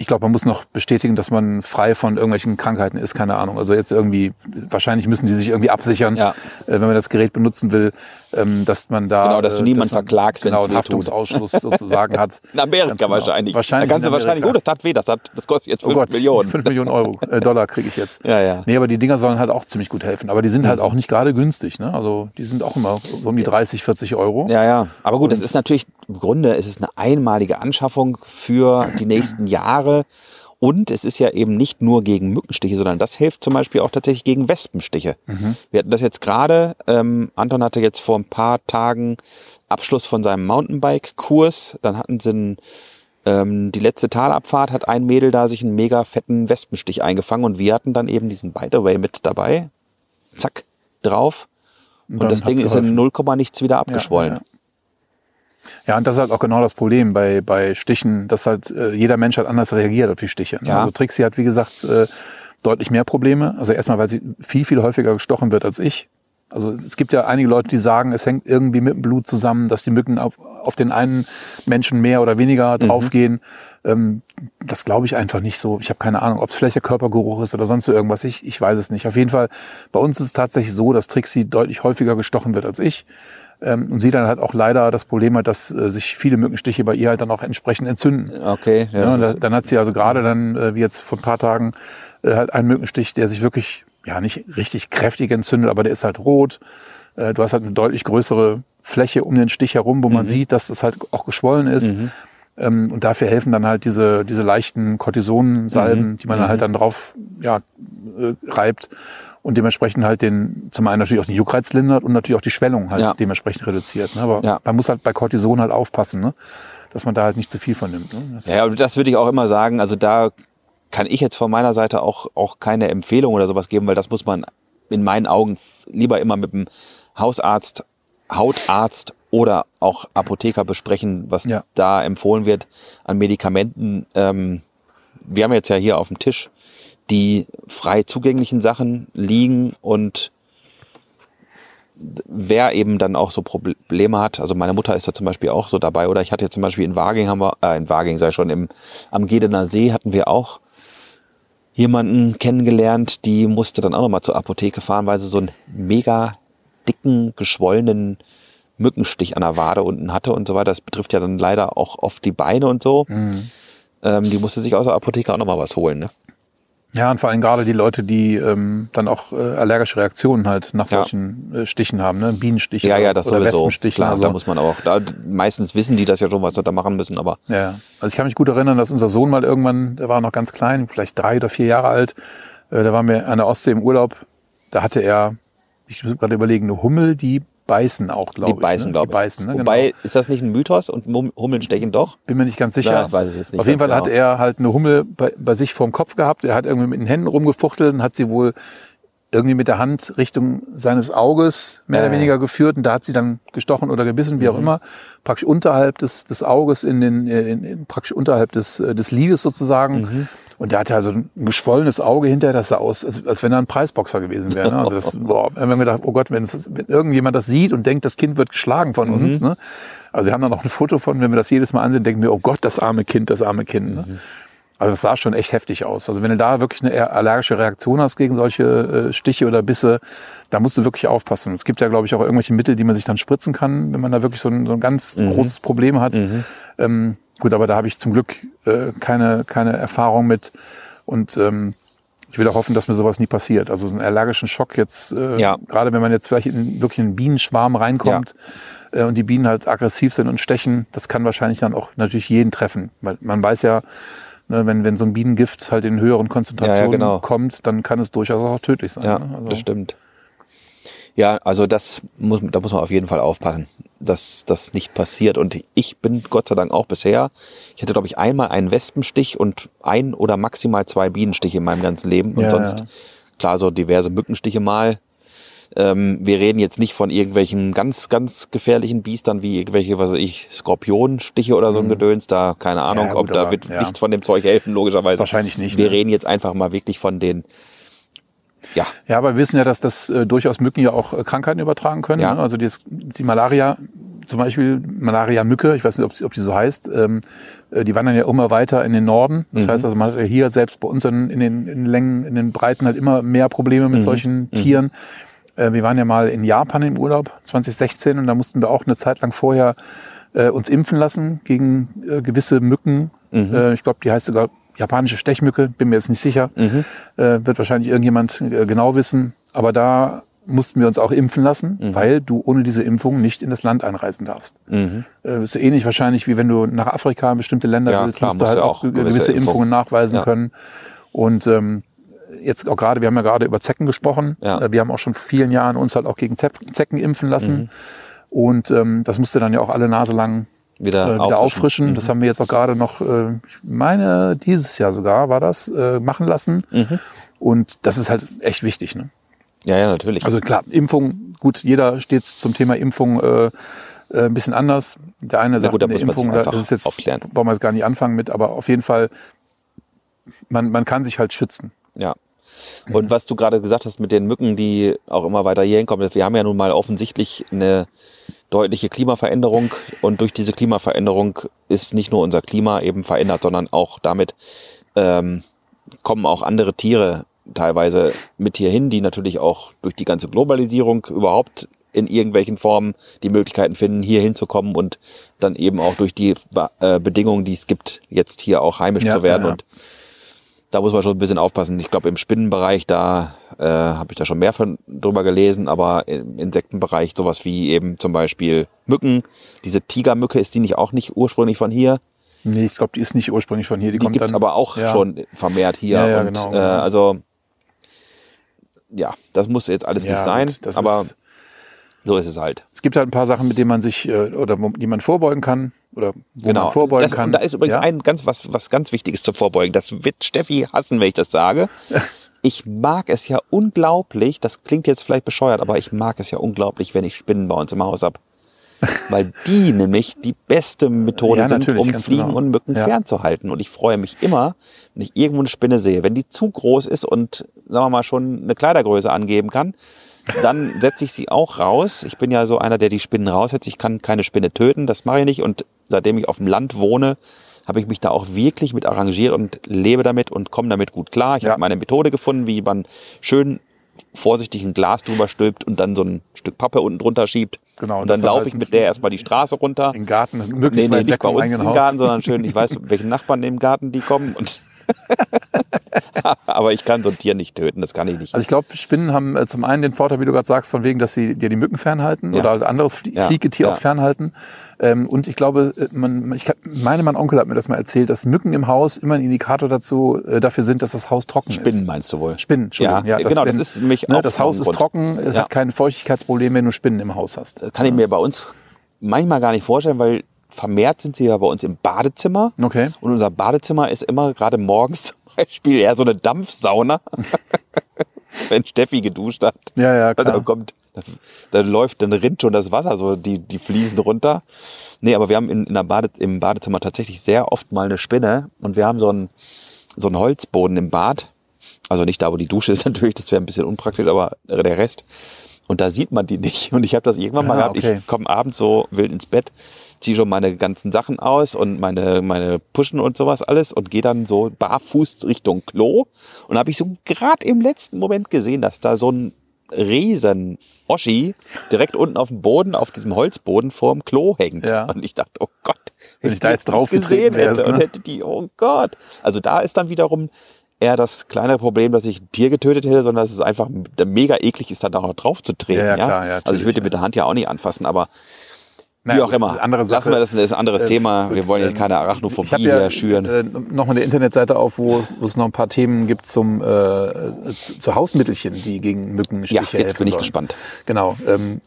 ich glaube, man muss noch bestätigen, dass man frei von irgendwelchen Krankheiten ist, keine Ahnung. Also jetzt irgendwie, wahrscheinlich müssen die sich irgendwie absichern, Ja. äh, wenn man das Gerät benutzen will, ähm, dass man da... Genau, dass du äh, niemanden man, verklagst, wenn's Genau, einen. Haftungsausschluss *laughs* sozusagen hat. In Amerika genau. wahrscheinlich. Wahrscheinlich Da kannst in du wahrscheinlich, oh, das tat weh, das, hat, das kostet jetzt Oh 5 Gott, Millionen. 5 Millionen Euro, äh, Dollar kriege ich jetzt. *laughs* Ja, ja. Nee, aber die Dinger sollen halt auch ziemlich gut helfen. Aber die sind halt auch nicht gerade günstig. Ne? Also die sind auch immer um die 30, 40 Euro. Ja, ja. Aber gut, das Und- ist natürlich, im Grunde ist es eine einmalige Anschaffung für die nächsten Jahre. Und es ist ja eben nicht nur gegen Mückenstiche, sondern das hilft zum Beispiel auch tatsächlich gegen Wespenstiche. Wir hatten das jetzt gerade, ähm, Anton hatte jetzt vor ein paar Tagen Abschluss von seinem Mountainbike-Kurs. Dann hatten sie einen, ähm, die letzte Talabfahrt, hat ein Mädel da sich einen mega fetten Wespenstich eingefangen und wir hatten dann eben diesen By the Way mit dabei. Zack, drauf. Und, dann das Ding ist in geholfen. 0, Komma nichts wieder abgeschwollen. Ja, Ja, und das ist halt auch genau das Problem bei, bei Stichen, dass halt äh, jeder Mensch halt anders reagiert auf die Stiche. ne? Ja. Also Trixie hat, wie gesagt, äh, deutlich mehr Probleme. Also erstmal, weil sie viel, viel häufiger gestochen wird als ich. Also es gibt ja einige Leute, die sagen, es hängt irgendwie mit dem Blut zusammen, dass die Mücken auf, auf den einen Menschen mehr oder weniger draufgehen. Ähm, das glaube ich einfach nicht so. Ich habe keine Ahnung, ob es vielleicht der Körpergeruch ist oder sonst so irgendwas. Ich, ich weiß es nicht. Auf jeden Fall, bei uns ist es tatsächlich so, dass Trixie deutlich häufiger gestochen wird als ich. Ähm, und sie dann halt auch leider das Problem hat, dass äh, sich viele Mückenstiche bei ihr halt dann auch entsprechend entzünden. Okay, ja, Ja, dann hat sie also gerade dann, äh, wie jetzt vor ein paar Tagen, äh, halt einen Mückenstich, der sich wirklich, ja, nicht richtig kräftig entzündet, aber der ist halt rot. Äh, du hast halt eine deutlich größere Fläche um den Stich herum, wo man sieht, dass das halt auch geschwollen ist. Ähm, und dafür helfen dann halt diese, diese leichten Cortisonsalben, die man dann halt dann drauf ja, äh, reibt und dementsprechend halt den, zum einen natürlich auch den Juckreiz lindert und natürlich auch die Schwellung halt Ja. dementsprechend reduziert. Ne? Aber Ja. man muss halt bei Cortison halt aufpassen, ne? dass man da halt nicht zu viel von nimmt. Ne? Ja, und das würde ich auch immer sagen. Also da kann ich jetzt von meiner Seite auch, auch keine Empfehlung oder sowas geben, weil das muss man in meinen Augen lieber immer mit dem Hausarzt, Hautarzt oder auch Apotheker besprechen, was Ja. da empfohlen wird an Medikamenten. Ähm, wir haben jetzt ja hier auf dem Tisch die frei zugänglichen Sachen liegen und wer eben dann auch so Probleme hat, also meine Mutter ist da zum Beispiel auch so dabei, oder ich hatte jetzt zum Beispiel in Waging, haben wir, äh, in Waging sei schon, im, am Gedener See hatten wir auch jemanden kennengelernt, die musste dann auch nochmal zur Apotheke fahren, weil sie so einen mega dicken, geschwollenen Mückenstich an der Wade unten hatte und so weiter. Das betrifft ja dann leider auch oft die Beine und so. Ähm, die musste sich aus der Apotheke auch nochmal was holen. Ne? Ja, und vor allem gerade die Leute, die ähm, dann auch äh, allergische Reaktionen halt nach Ja. solchen äh, Stichen haben, ne? Bienenstiche Ja, oder, ja, das oder sowieso. Wespenstiche. Klar, also, da muss man auch, da, meistens wissen die das ja schon, was sie da machen müssen, aber ja, also ich kann mich gut erinnern, dass unser Sohn mal irgendwann, der war noch ganz klein, vielleicht drei oder vier Jahre alt, äh, da waren wir an der Ostsee im Urlaub, da hatte er, ich muss gerade überlegen, eine Hummel, die beißen auch, glaube die ich. beißen, ne? glaube Die ich. beißen, ne? Wobei, genau. ist das nicht ein Mythos und Hummeln stechen doch? Bin mir nicht ganz sicher. Ja, weiß ich jetzt nicht Auf jeden Fall hat genau. er halt eine Hummel bei, bei sich vorm Kopf gehabt. Er hat irgendwie mit den Händen rumgefuchtelt und hat sie wohl irgendwie mit der Hand Richtung seines Auges mehr oder Ja. Mhm. weniger geführt und da hat sie dann gestochen oder gebissen, wie auch immer, praktisch unterhalb des, des Auges in den, äh, in, in, praktisch unterhalb des, äh, des Lides sozusagen. Mhm. Und der hatte also ein geschwollenes Auge hinterher, das sah aus, als, als wenn er ein Preisboxer gewesen wäre. Ne? Also das, *laughs* boah, wir haben gedacht, oh Gott, wenn, es, wenn irgendjemand das sieht und denkt, das Kind wird geschlagen von uns. Ne? Also wir haben da noch ein Foto von, wenn wir das jedes Mal ansehen, denken wir, oh Gott, das arme Kind, das arme Kind. Ne? Also das sah schon echt heftig aus. Also wenn du da wirklich eine allergische Reaktion hast gegen solche äh, Stiche oder Bisse, da musst du wirklich aufpassen. Es gibt ja, glaube ich, auch irgendwelche Mittel, die man sich dann spritzen kann, wenn man da wirklich so ein, so ein ganz großes Problem hat. Ähm, gut, aber da habe ich zum Glück äh, keine, keine Erfahrung mit. Und ähm, ich will auch hoffen, dass mir sowas nie passiert. Also so einen allergischen Schock jetzt, äh, Ja. gerade wenn man jetzt vielleicht in wirklich einen Bienenschwarm reinkommt äh, und die Bienen halt aggressiv sind und stechen, das kann wahrscheinlich dann auch natürlich jeden treffen. Weil man weiß ja, ne, wenn, wenn so ein Bienengift halt in höheren Konzentrationen genau. kommt, dann kann es durchaus auch tödlich sein. Ja, ne? also, das stimmt. Ja, also das muss, da muss man auf jeden Fall aufpassen, dass das nicht passiert. Und ich bin Gott sei Dank auch bisher, ich hatte glaube ich einmal einen Wespenstich und ein oder maximal zwei Bienenstiche in meinem ganzen Leben. Und Ja, sonst, ja. klar, so diverse Mückenstiche mal. Ähm, wir reden jetzt nicht von irgendwelchen ganz, ganz gefährlichen Biestern wie irgendwelche, was weiß ich, Skorpionstiche oder so ein Gedöns. Da, keine Ahnung, Mhm. Ja, gut, ob da aber, wird nichts von dem Zeug helfen, logischerweise. Wahrscheinlich nicht, Wir ne? reden jetzt einfach mal wirklich von den, ja, Ja, aber wir wissen ja, dass das äh, durchaus Mücken ja auch äh, Krankheiten übertragen können. Ja. Ne? Also die, die Malaria, zum Beispiel Malaria-Mücke, ich weiß nicht, ob sie, ob sie so heißt, ähm, äh, die wandern ja immer weiter in den Norden. Das heißt also, man hat ja hier selbst bei uns in, in, den, in den Längen, in den Breiten halt immer mehr Probleme mit solchen Tieren. Äh, wir waren ja mal in Japan im Urlaub 2016 und da mussten wir auch eine Zeit lang vorher äh, uns impfen lassen gegen äh, gewisse Mücken. Äh, ich glaube, die heißt sogar japanische Stechmücke, bin mir jetzt nicht sicher. Äh, wird wahrscheinlich irgendjemand äh, genau wissen. Aber da mussten wir uns auch impfen lassen, weil du ohne diese Impfung nicht in das Land einreisen darfst. Äh, ist so ähnlich wahrscheinlich, wie wenn du nach Afrika in bestimmte Länder Ja, willst, klar, musst du halt auch auch ge- gewisse gewisse Impfungen. Nachweisen Ja. können. Und ähm, jetzt auch gerade, wir haben ja gerade über Zecken gesprochen. Ja. Äh, Wir haben auch schon vor vielen Jahren uns halt auch gegen Zecken impfen lassen. Mhm. Und ähm, das musste dann ja auch alle Nase lang wieder, äh, wieder auffrischen. Das haben wir jetzt auch gerade noch, äh, ich meine, dieses Jahr sogar war das, äh, machen lassen. Und das ist halt echt wichtig. Ne? Ja, ja, natürlich. Also klar, Impfung, gut, jeder steht zum Thema Impfung äh, äh, ein bisschen anders. Der eine sagt, gut, eine Impfung, da einfach ist es jetzt, aufklären. wollen wir jetzt gar nicht anfangen mit, aber auf jeden Fall, man, man kann sich halt schützen. Ja. Und was du gerade gesagt hast mit den Mücken, die auch immer weiter hier hinkommen, wir haben ja nun mal offensichtlich eine deutliche Klimaveränderung und durch diese Klimaveränderung ist nicht nur unser Klima eben verändert, sondern auch damit ähm, kommen auch andere Tiere teilweise mit hier hin, die natürlich auch durch die ganze Globalisierung überhaupt in irgendwelchen Formen die Möglichkeiten finden, hier hinzukommen und dann eben auch durch die äh, Bedingungen, die es gibt, jetzt hier auch heimisch Ja, zu werden. ja. Und da muss man schon ein bisschen aufpassen. Ich glaube, im Spinnenbereich, da äh, habe ich da schon mehr von drüber gelesen, aber im Insektenbereich sowas wie eben zum Beispiel Mücken. Diese Tigermücke, ist die nicht auch nicht ursprünglich von hier? Nee, ich glaube, die ist nicht ursprünglich von hier. Die, Die kommt gibt's dann, aber auch ja. schon vermehrt hier. Ja, ja, und genau, äh, genau. also ja, das muss jetzt alles nicht sein, gut, das aber ist- so ist es halt. Es gibt halt ein paar Sachen, mit denen man sich äh, oder die man vorbeugen kann. oder wo Genau. man vorbeugen das, kann. Und da ist übrigens ja? ein ganz was, was ganz Wichtiges zum Vorbeugen. Das wird Steffi hassen, wenn ich das sage. *laughs* Ich mag es ja unglaublich, das klingt jetzt vielleicht bescheuert, aber ich mag es ja unglaublich, wenn ich Spinnen bei uns im Haus hab. *laughs* Weil die nämlich die beste Methode Ja, sind, um Fliegen genau. und Mücken Ja. fernzuhalten. Und ich freue mich immer, wenn ich irgendwo eine Spinne sehe. Wenn die zu groß ist und, sagen wir mal, schon eine Kleidergröße angeben kann, dann setze ich sie auch raus. Ich bin ja so einer, der die Spinnen raussetzt. Ich kann keine Spinne töten, das mache ich nicht. Und seitdem ich auf dem Land wohne, habe ich mich da auch wirklich mit arrangiert und lebe damit und komme damit gut klar. Ich Ja. habe meine Methode gefunden, wie man schön vorsichtig ein Glas drüber stülpt und dann so ein Stück Pappe unten drunter schiebt. Genau, und dann laufe halt ich mit der erstmal die Straße runter. im Garten, Nee, möglichst nee, weit nicht bei uns im. Garten, sondern schön, ich weiß, *laughs* welche Nachbarn im Garten die kommen. Und *laughs* Aber ich kann so ein Tier nicht töten, das kann ich nicht. Also ich glaube, Spinnen haben äh, zum einen den Vorteil, wie du gerade sagst, von wegen, dass sie dir die Mücken fernhalten Ja. oder halt anderes Flie Ja, Fliegetier ja. auch fernhalten. Ähm, und ich glaube, äh, man, ich meine, mein Onkel hat mir das mal erzählt, dass Mücken im Haus immer ein Indikator dazu äh, dafür sind, dass das Haus trocken Spinnen ist. meinst du wohl? Spinnen, Entschuldigung. Ja, genau, das wenn, ist nämlich ne, auch Das Haus ist trocken, es Ja. hat keine Feuchtigkeitsprobleme, wenn du Spinnen im Haus hast. Das kann ich mir bei uns manchmal gar nicht vorstellen, weil vermehrt sind sie ja bei uns im Badezimmer. Okay. Und unser Badezimmer ist immer gerade morgens *laughs* zum Beispiel eher so eine Dampfsauna. *laughs* Wenn Steffi geduscht hat. Ja, ja, klar. Dann kommt, dann läuft, dann rinnt schon das Wasser, so die, die Fliesen runter. Nee, aber wir haben in, in der Bade, im Badezimmer tatsächlich sehr oft mal eine Spinne und wir haben so einen, so einen Holzboden im Bad. Also nicht da, wo die Dusche ist *laughs* natürlich, das wäre ein bisschen unpraktisch, aber der Rest. Und da sieht man die nicht. Und ich habe das irgendwann mal Ah, gehabt. okay. Ich komme abends so wild ins Bett, ziehe schon meine ganzen Sachen aus und meine, meine Puschen und sowas alles und gehe dann so barfuß Richtung Klo. Und habe ich so gerade im letzten Moment gesehen, dass da so ein riesen Oschi direkt unten auf dem Boden, auf diesem Holzboden vorm Klo hängt. Ja. Und ich dachte, oh Gott, Wenn ich da jetzt drauf gesehen wärst, hätte und ne? hätte die, oh Gott. Also da ist dann wiederum eher das kleinere Problem, dass ich ein Tier getötet hätte, sondern dass es einfach mega eklig ist, da noch drauf zu treten. Ja, ja, klar, ja, also ich würde mit der Hand ja auch nicht anfassen, aber wie Naja, auch gut, das immer. Lassen wir das, das ist ein anderes Äh, Thema. Wir gut, wollen hier ähm, keine Ich Arachnophobie habe ja hier schüren. äh, nochmal eine Internetseite auf, wo es, wo es noch ein paar Themen gibt zum äh, zu, zu Hausmittelchen, die gegen Mückenstiche ja, helfen jetzt bin ich sollen. gespannt. Genau. Ähm,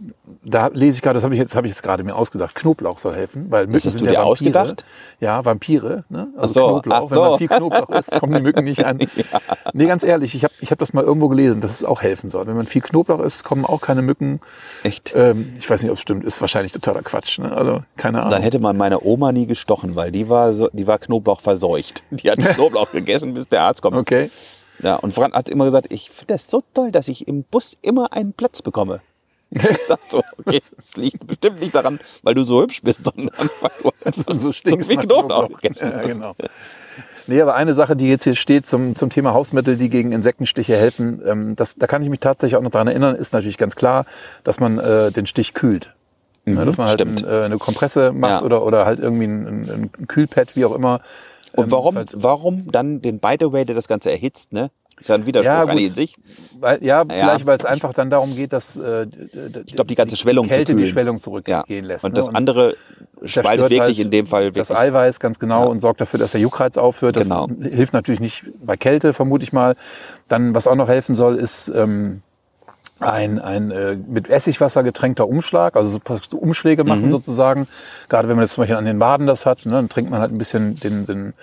da lese ich gerade, das habe ich jetzt, habe ich jetzt gerade mir ausgedacht. Knoblauch soll helfen, weil Mücken hast sind du ja dir Vampire. ausgedacht? Ja, Vampire. Ne? Also so, Knoblauch. ach Wenn man so. viel Knoblauch isst, kommen die Mücken nicht an. *laughs* Nee, ganz ehrlich, ich habe ich hab das mal irgendwo gelesen, dass es auch helfen soll. Wenn man viel Knoblauch isst, kommen auch keine Mücken. Echt? Ähm, ich weiß nicht, ob es stimmt. Ist wahrscheinlich totaler Quatsch. Ne? Also keine Ahnung. Dann hätte man meine Oma nie gestochen, weil die war so, die war Knoblauch verseucht. *laughs* Die hat *laughs* Knoblauch gegessen, bis der Arzt kommt. Okay. Ja, und Frank hat immer gesagt, ich finde das so toll, dass ich im Bus immer einen Platz bekomme. *laughs* Ich sag so, okay, das liegt bestimmt nicht daran, weil du so hübsch bist, sondern weil du so stinkst nach Knoblauch gegessen Ja, genau. Nee, aber eine Sache, die jetzt hier steht zum, zum Thema Hausmittel, die gegen Insektenstiche helfen, ähm, das, da kann ich mich tatsächlich auch noch dran erinnern, ist natürlich ganz klar, dass man äh, den Stich kühlt. Ja, dass man halt ein, äh, eine Kompresse macht Ja. oder, oder halt irgendwie ein, ein, ein Kühlpad, wie auch immer. Und Ähm, warum, halt, warum dann den By the Way, der das Ganze erhitzt, ne? Ist ja ein Widerspruch Ja, gut. sich. weil, ja, vielleicht, weil es einfach dann darum geht, dass äh, Ich glaube, die ganze Schwellung Kälte die Schwellung zurückgehen ja. lässt. Und ne? das andere zerstört spaltet wirklich halt in dem Fall das wirklich. Eiweiß ganz genau Ja. und sorgt dafür, dass der Juckreiz aufhört. Das Genau. hilft natürlich nicht bei Kälte, vermute ich mal. Dann, was auch noch helfen soll, ist ähm, ein, ein äh, mit Essigwasser getränkter Umschlag, also so, Umschläge Mhm. machen sozusagen. Gerade wenn man jetzt zum Beispiel an den Waden das hat, ne, dann trinkt man halt ein bisschen den, den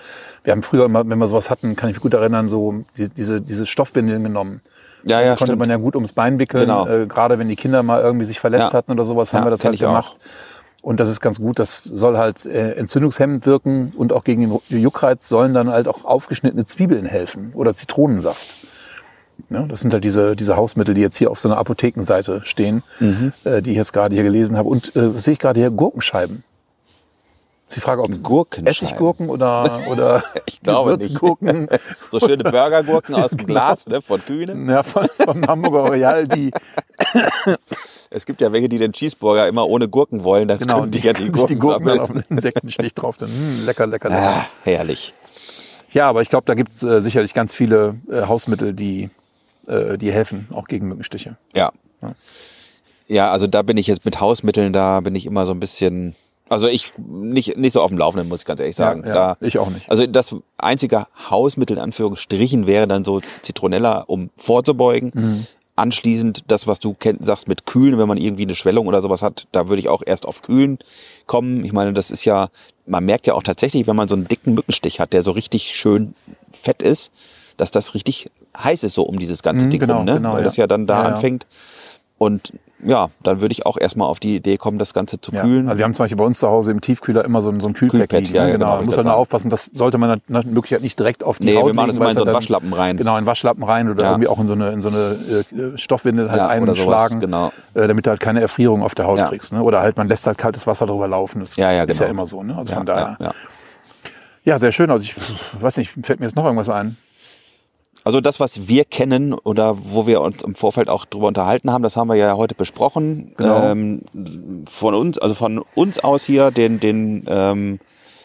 wir haben früher immer, wenn wir sowas hatten, kann ich mich gut erinnern, so die, diese, diese Stoffbindeln genommen. Ja, ja, konnte stimmt. man ja gut ums Bein wickeln, Genau. äh, gerade wenn die Kinder mal irgendwie sich verletzt Ja. hatten oder sowas, haben Ja, wir das halt ich auch. gemacht. Und das ist ganz gut, das soll halt äh, entzündungshemmend wirken und auch gegen den Juckreiz sollen dann halt auch aufgeschnittene Zwiebeln helfen oder Zitronensaft. Ja, das sind halt diese, diese Hausmittel, die jetzt hier auf so einer Apothekenseite stehen, Mhm. äh, die ich jetzt gerade hier gelesen habe. Und äh, sehe ich gerade hier? Gurkenscheiben. Ist die Frage, ob es Gurkenscheiben. Essiggurken oder, *laughs* oder Ich glaube nicht. Gewürzgurken So schöne Burgergurken aus dem *laughs* Glas, ne, von Kühne. ja, von, vom Hamburger Royal, die *laughs* Es gibt ja welche, die den Cheeseburger immer ohne Gurken wollen, dann genau, können die ja die Gurken, die Gurken dann sammeln. auf einen Insektenstich drauf. Dann, mh, lecker, lecker, lecker. Ah, herrlich. Ja, aber ich glaube, da gibt's äh, sicherlich ganz viele äh, Hausmittel, die, äh, die helfen, auch gegen Mückenstiche. Ja. Ja, also da bin ich jetzt mit Hausmitteln, da bin ich immer so ein bisschen, also ich nicht, nicht so auf dem Laufenden, muss ich ganz ehrlich sagen. Ja, ja, da, ich auch nicht. Also das einzige Hausmittel in Anführungsstrichen wäre dann so Zitronella, um vorzubeugen. Mhm. anschließend das, was du kenn, sagst mit Kühlen, wenn man irgendwie eine Schwellung oder sowas hat, da würde ich auch erst auf Kühlen kommen. Ich meine, das ist ja, man merkt ja auch tatsächlich, wenn man so einen dicken Mückenstich hat, der so richtig schön fett ist, dass das richtig heiß ist so um dieses ganze Mhm, Ding genau, rum, ne? genau, Weil ja. das ja dann da Ja, anfängt. Und ja, dann würde ich auch erstmal auf die Idee kommen, das Ganze zu Ja. kühlen. Also wir haben zum Beispiel bei uns zu Hause im Tiefkühler immer so ein, so ein Kühlpad, liegen. ja, genau, genau. Man muss dann sagen. aufpassen, das sollte man nach Möglichkeit nicht direkt auf die Nee, Haut wir machen das immer in so einen dann- Waschlappen rein. Genau, in Waschlappen rein oder Ja. irgendwie auch in so eine, in so eine äh, Stoffwindel halt Ja, einschlagen, genau. äh, damit du halt keine Erfrierung auf der Haut kriegst. Ne? Oder halt man lässt halt kaltes Wasser drüber laufen. Das Ja, ja, ist ja genau. immer so. Ne? Also von daher. Ja, sehr schön. Also ich weiß nicht, fällt mir jetzt noch irgendwas ein. Also das, was wir kennen oder wo wir uns im Vorfeld auch drüber unterhalten haben, das haben wir ja heute besprochen. Genau. Ähm, von uns, also von uns aus hier, den, den, ähm,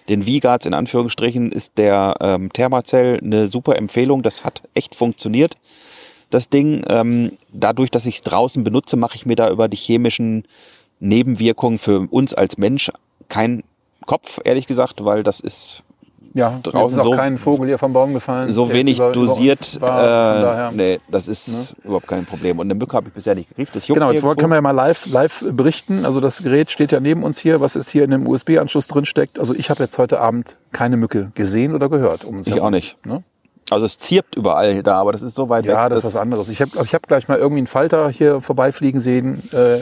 den V-Guards in Anführungsstrichen, ist der ähm, Thermacell eine super Empfehlung. Das hat echt funktioniert, das Ding. Ähm, dadurch, dass ich es draußen benutze, mache ich mir da über die chemischen Nebenwirkungen für uns als Mensch keinen Kopf, ehrlich gesagt, weil das ist Ja, Draußen ist auch so- kein Vogel hier vom Baum gefallen. so wenig über- dosiert. war. Äh, nee, das ist überhaupt kein Problem. Und eine Mücke habe ich bisher nicht gekriegt. Das juckt Genau, jetzt können wir ja mal live, live berichten. Also das Gerät steht ja neben uns hier, was jetzt hier in dem USB-Anschluss drin steckt. Also ich habe jetzt heute Abend keine Mücke gesehen oder gehört. Um Ich herum, auch nicht. Ne? Also es zirpt überall da, aber das ist so weit weg. Ja, das ist was anderes. Ich habe ich hab gleich mal irgendwie einen Falter hier vorbeifliegen sehen, äh,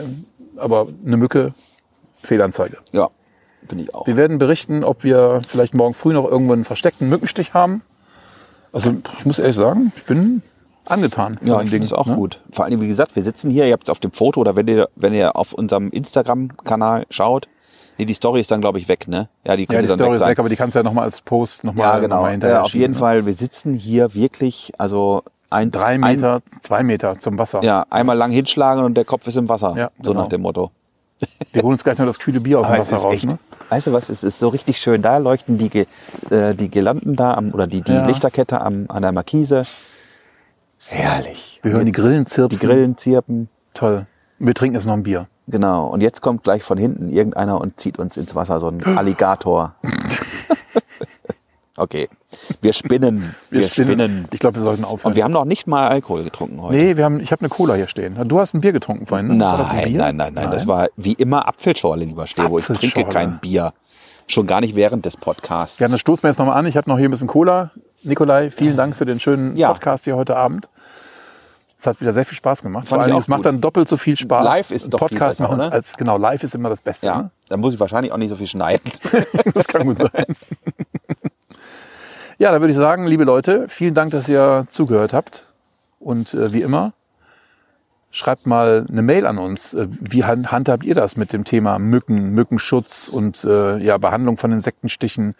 aber eine Mücke, Fehlanzeige. Ja, bin ich auch. Wir werden berichten, ob wir vielleicht morgen früh noch irgendwo einen versteckten Mückenstich haben. Also ich muss ehrlich sagen, ich bin angetan. Ja, ich finde es auch ne? gut. Vor allem, wie gesagt, wir sitzen hier, ihr habt es auf dem Foto oder wenn ihr, wenn ihr auf unserem Instagram-Kanal schaut. Nee, die Story ist dann, glaube ich, weg, ne? Ja, die Ja, die dann Story weg ist weg, aber die kannst du ja nochmal als Post nochmal ja, genau. Noch mal hinterher auf jeden schieben. Fall, wir sitzen hier wirklich, also ein, Drei Meter, zwei Meter zum Wasser. Ein, ja, einmal lang hinschlagen und der Kopf ist im Wasser. Ja, so genau. nach dem Motto. Wir holen uns gleich noch das kühle Bier aus dem Wasser raus. echt, Ne? weißt du was, es ist so richtig schön. Da leuchten die, äh, die Girlanden da am, oder die, die Ja. Lichterkette am, an der Markise. Herrlich. Wir hören die Grillen Die zirpsen. Grillen zirpen. Toll. Wir trinken jetzt noch ein Bier. Genau. Und jetzt kommt gleich von hinten irgendeiner und zieht uns ins Wasser, so ein *gasps* Alligator. Okay. Wir spinnen. *laughs* Wir, spinnen. Ich glaube, wir sollten aufhören. Und wir haben noch nicht mal Alkohol getrunken heute. Nee, wir haben, ich habe eine Cola hier stehen. Du hast ein Bier getrunken vorhin, ne? Nein, Bier? nein, nein, nein, Das war wie immer Apfelschorle, lieber Stebo. Ich trinke kein Bier. Schon gar nicht während des Podcasts. Ja, dann stoßen wir jetzt nochmal an. Ich habe noch hier ein bisschen Cola. Nikolai, vielen Dank für den schönen Ja. Podcast hier heute Abend. Es hat wieder sehr viel Spaß gemacht. Vor allen Dingen, auch es macht dann doppelt so viel Spaß. Live ist doch viel Podcast besser, machen oder? als genau live ist immer das Beste. Ja, Ne? da muss ich wahrscheinlich auch nicht so viel schneiden. *laughs* Das kann gut sein. *laughs* ja, dann würde ich sagen, liebe Leute, vielen Dank, dass ihr zugehört habt. Und äh, wie immer, schreibt mal eine Mail an uns. Äh, Wie hand- handhabt ihr das mit dem Thema Mücken, Mückenschutz und äh, ja, Behandlung von Insektenstichen?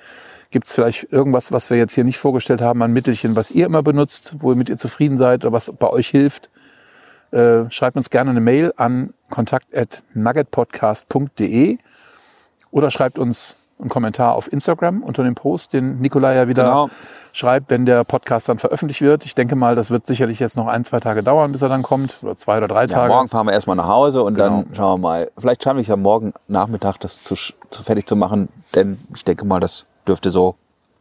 Gibt es vielleicht irgendwas, was wir jetzt hier nicht vorgestellt haben an Mittelchen, was ihr immer benutzt, womit ihr zufrieden seid oder was bei euch hilft? Äh, schreibt uns gerne eine Mail an kontakt@nuggetpodcast.de oder schreibt uns einen Kommentar auf Instagram unter dem Post, den Nikolai ja wieder Genau. schreibt, wenn der Podcast dann veröffentlicht wird. Ich denke mal, das wird sicherlich jetzt noch ein, zwei Tage dauern, bis er dann kommt. Oder zwei oder drei Ja, Tage. morgen fahren wir erstmal nach Hause und dann Genau. schauen wir mal. Vielleicht schaffe ich ja morgen Nachmittag das zu, zu fertig zu machen, denn ich denke mal, das dürfte so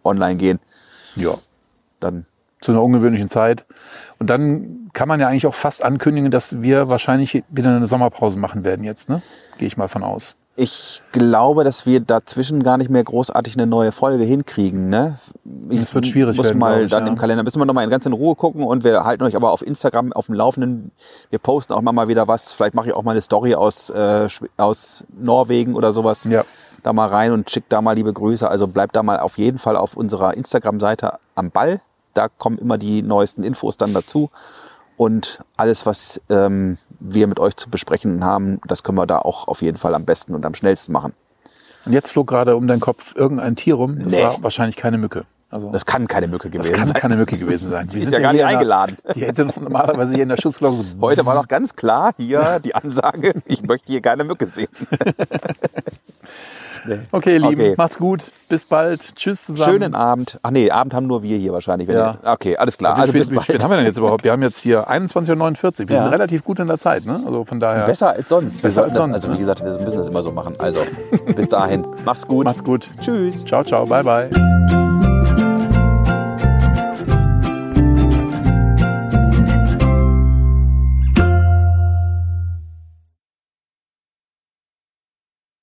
online gehen. Ja. Dann Zu einer ungewöhnlichen Zeit. Und dann kann man ja eigentlich auch fast ankündigen, dass wir wahrscheinlich wieder eine Sommerpause machen werden jetzt, ne? Gehe ich mal von aus. Ich glaube, dass wir dazwischen gar nicht mehr großartig eine neue Folge hinkriegen. Ne? Ich Das wird schwierig muss werden, mal ich, dann ja. im Kalender müssen wir noch mal in ganz in Ruhe gucken und wir halten euch aber auf Instagram auf dem Laufenden. Wir posten auch mal mal wieder was. Vielleicht mache ich auch mal eine Story aus äh, aus Norwegen oder sowas. Ja. Da mal rein und schickt da mal liebe Grüße. Also bleibt da mal auf jeden Fall auf unserer Instagram-Seite am Ball. Da kommen immer die neuesten Infos dann dazu. Und alles, was ähm, wir mit euch zu besprechen haben, das können wir da auch auf jeden Fall am besten und am schnellsten machen. Und jetzt flog gerade um deinen Kopf irgendein Tier rum. Das Nee. war wahrscheinlich keine Mücke. Also Das kann keine Mücke das gewesen kann sein. keine Mücke gewesen sein. Die Wir ist sind ja gar nicht in der- eingeladen. Die hätte noch normalerweise hier in der Schutzglocke so Heute war doch ganz klar hier die Ansage, *laughs* ich möchte hier keine Mücke sehen. *laughs* Okay, ihr Lieben, Okay. macht's gut. Bis bald. Tschüss zusammen. Schönen Abend. Ach nee, Abend haben nur wir hier wahrscheinlich. Ja. ihr, okay, alles klar. Wie Also spät, bis wie spät haben wir denn jetzt überhaupt? Wir haben jetzt hier 21.49 Uhr. Wir Ja. sind relativ gut in der Zeit. Ne? Also von daher. Besser als sonst. Besser als sonst, Das, also ne? wie gesagt, wir müssen das immer so machen. Also bis dahin. *laughs* Macht's gut. Macht's gut. Tschüss. Ciao, ciao. Bye, bye.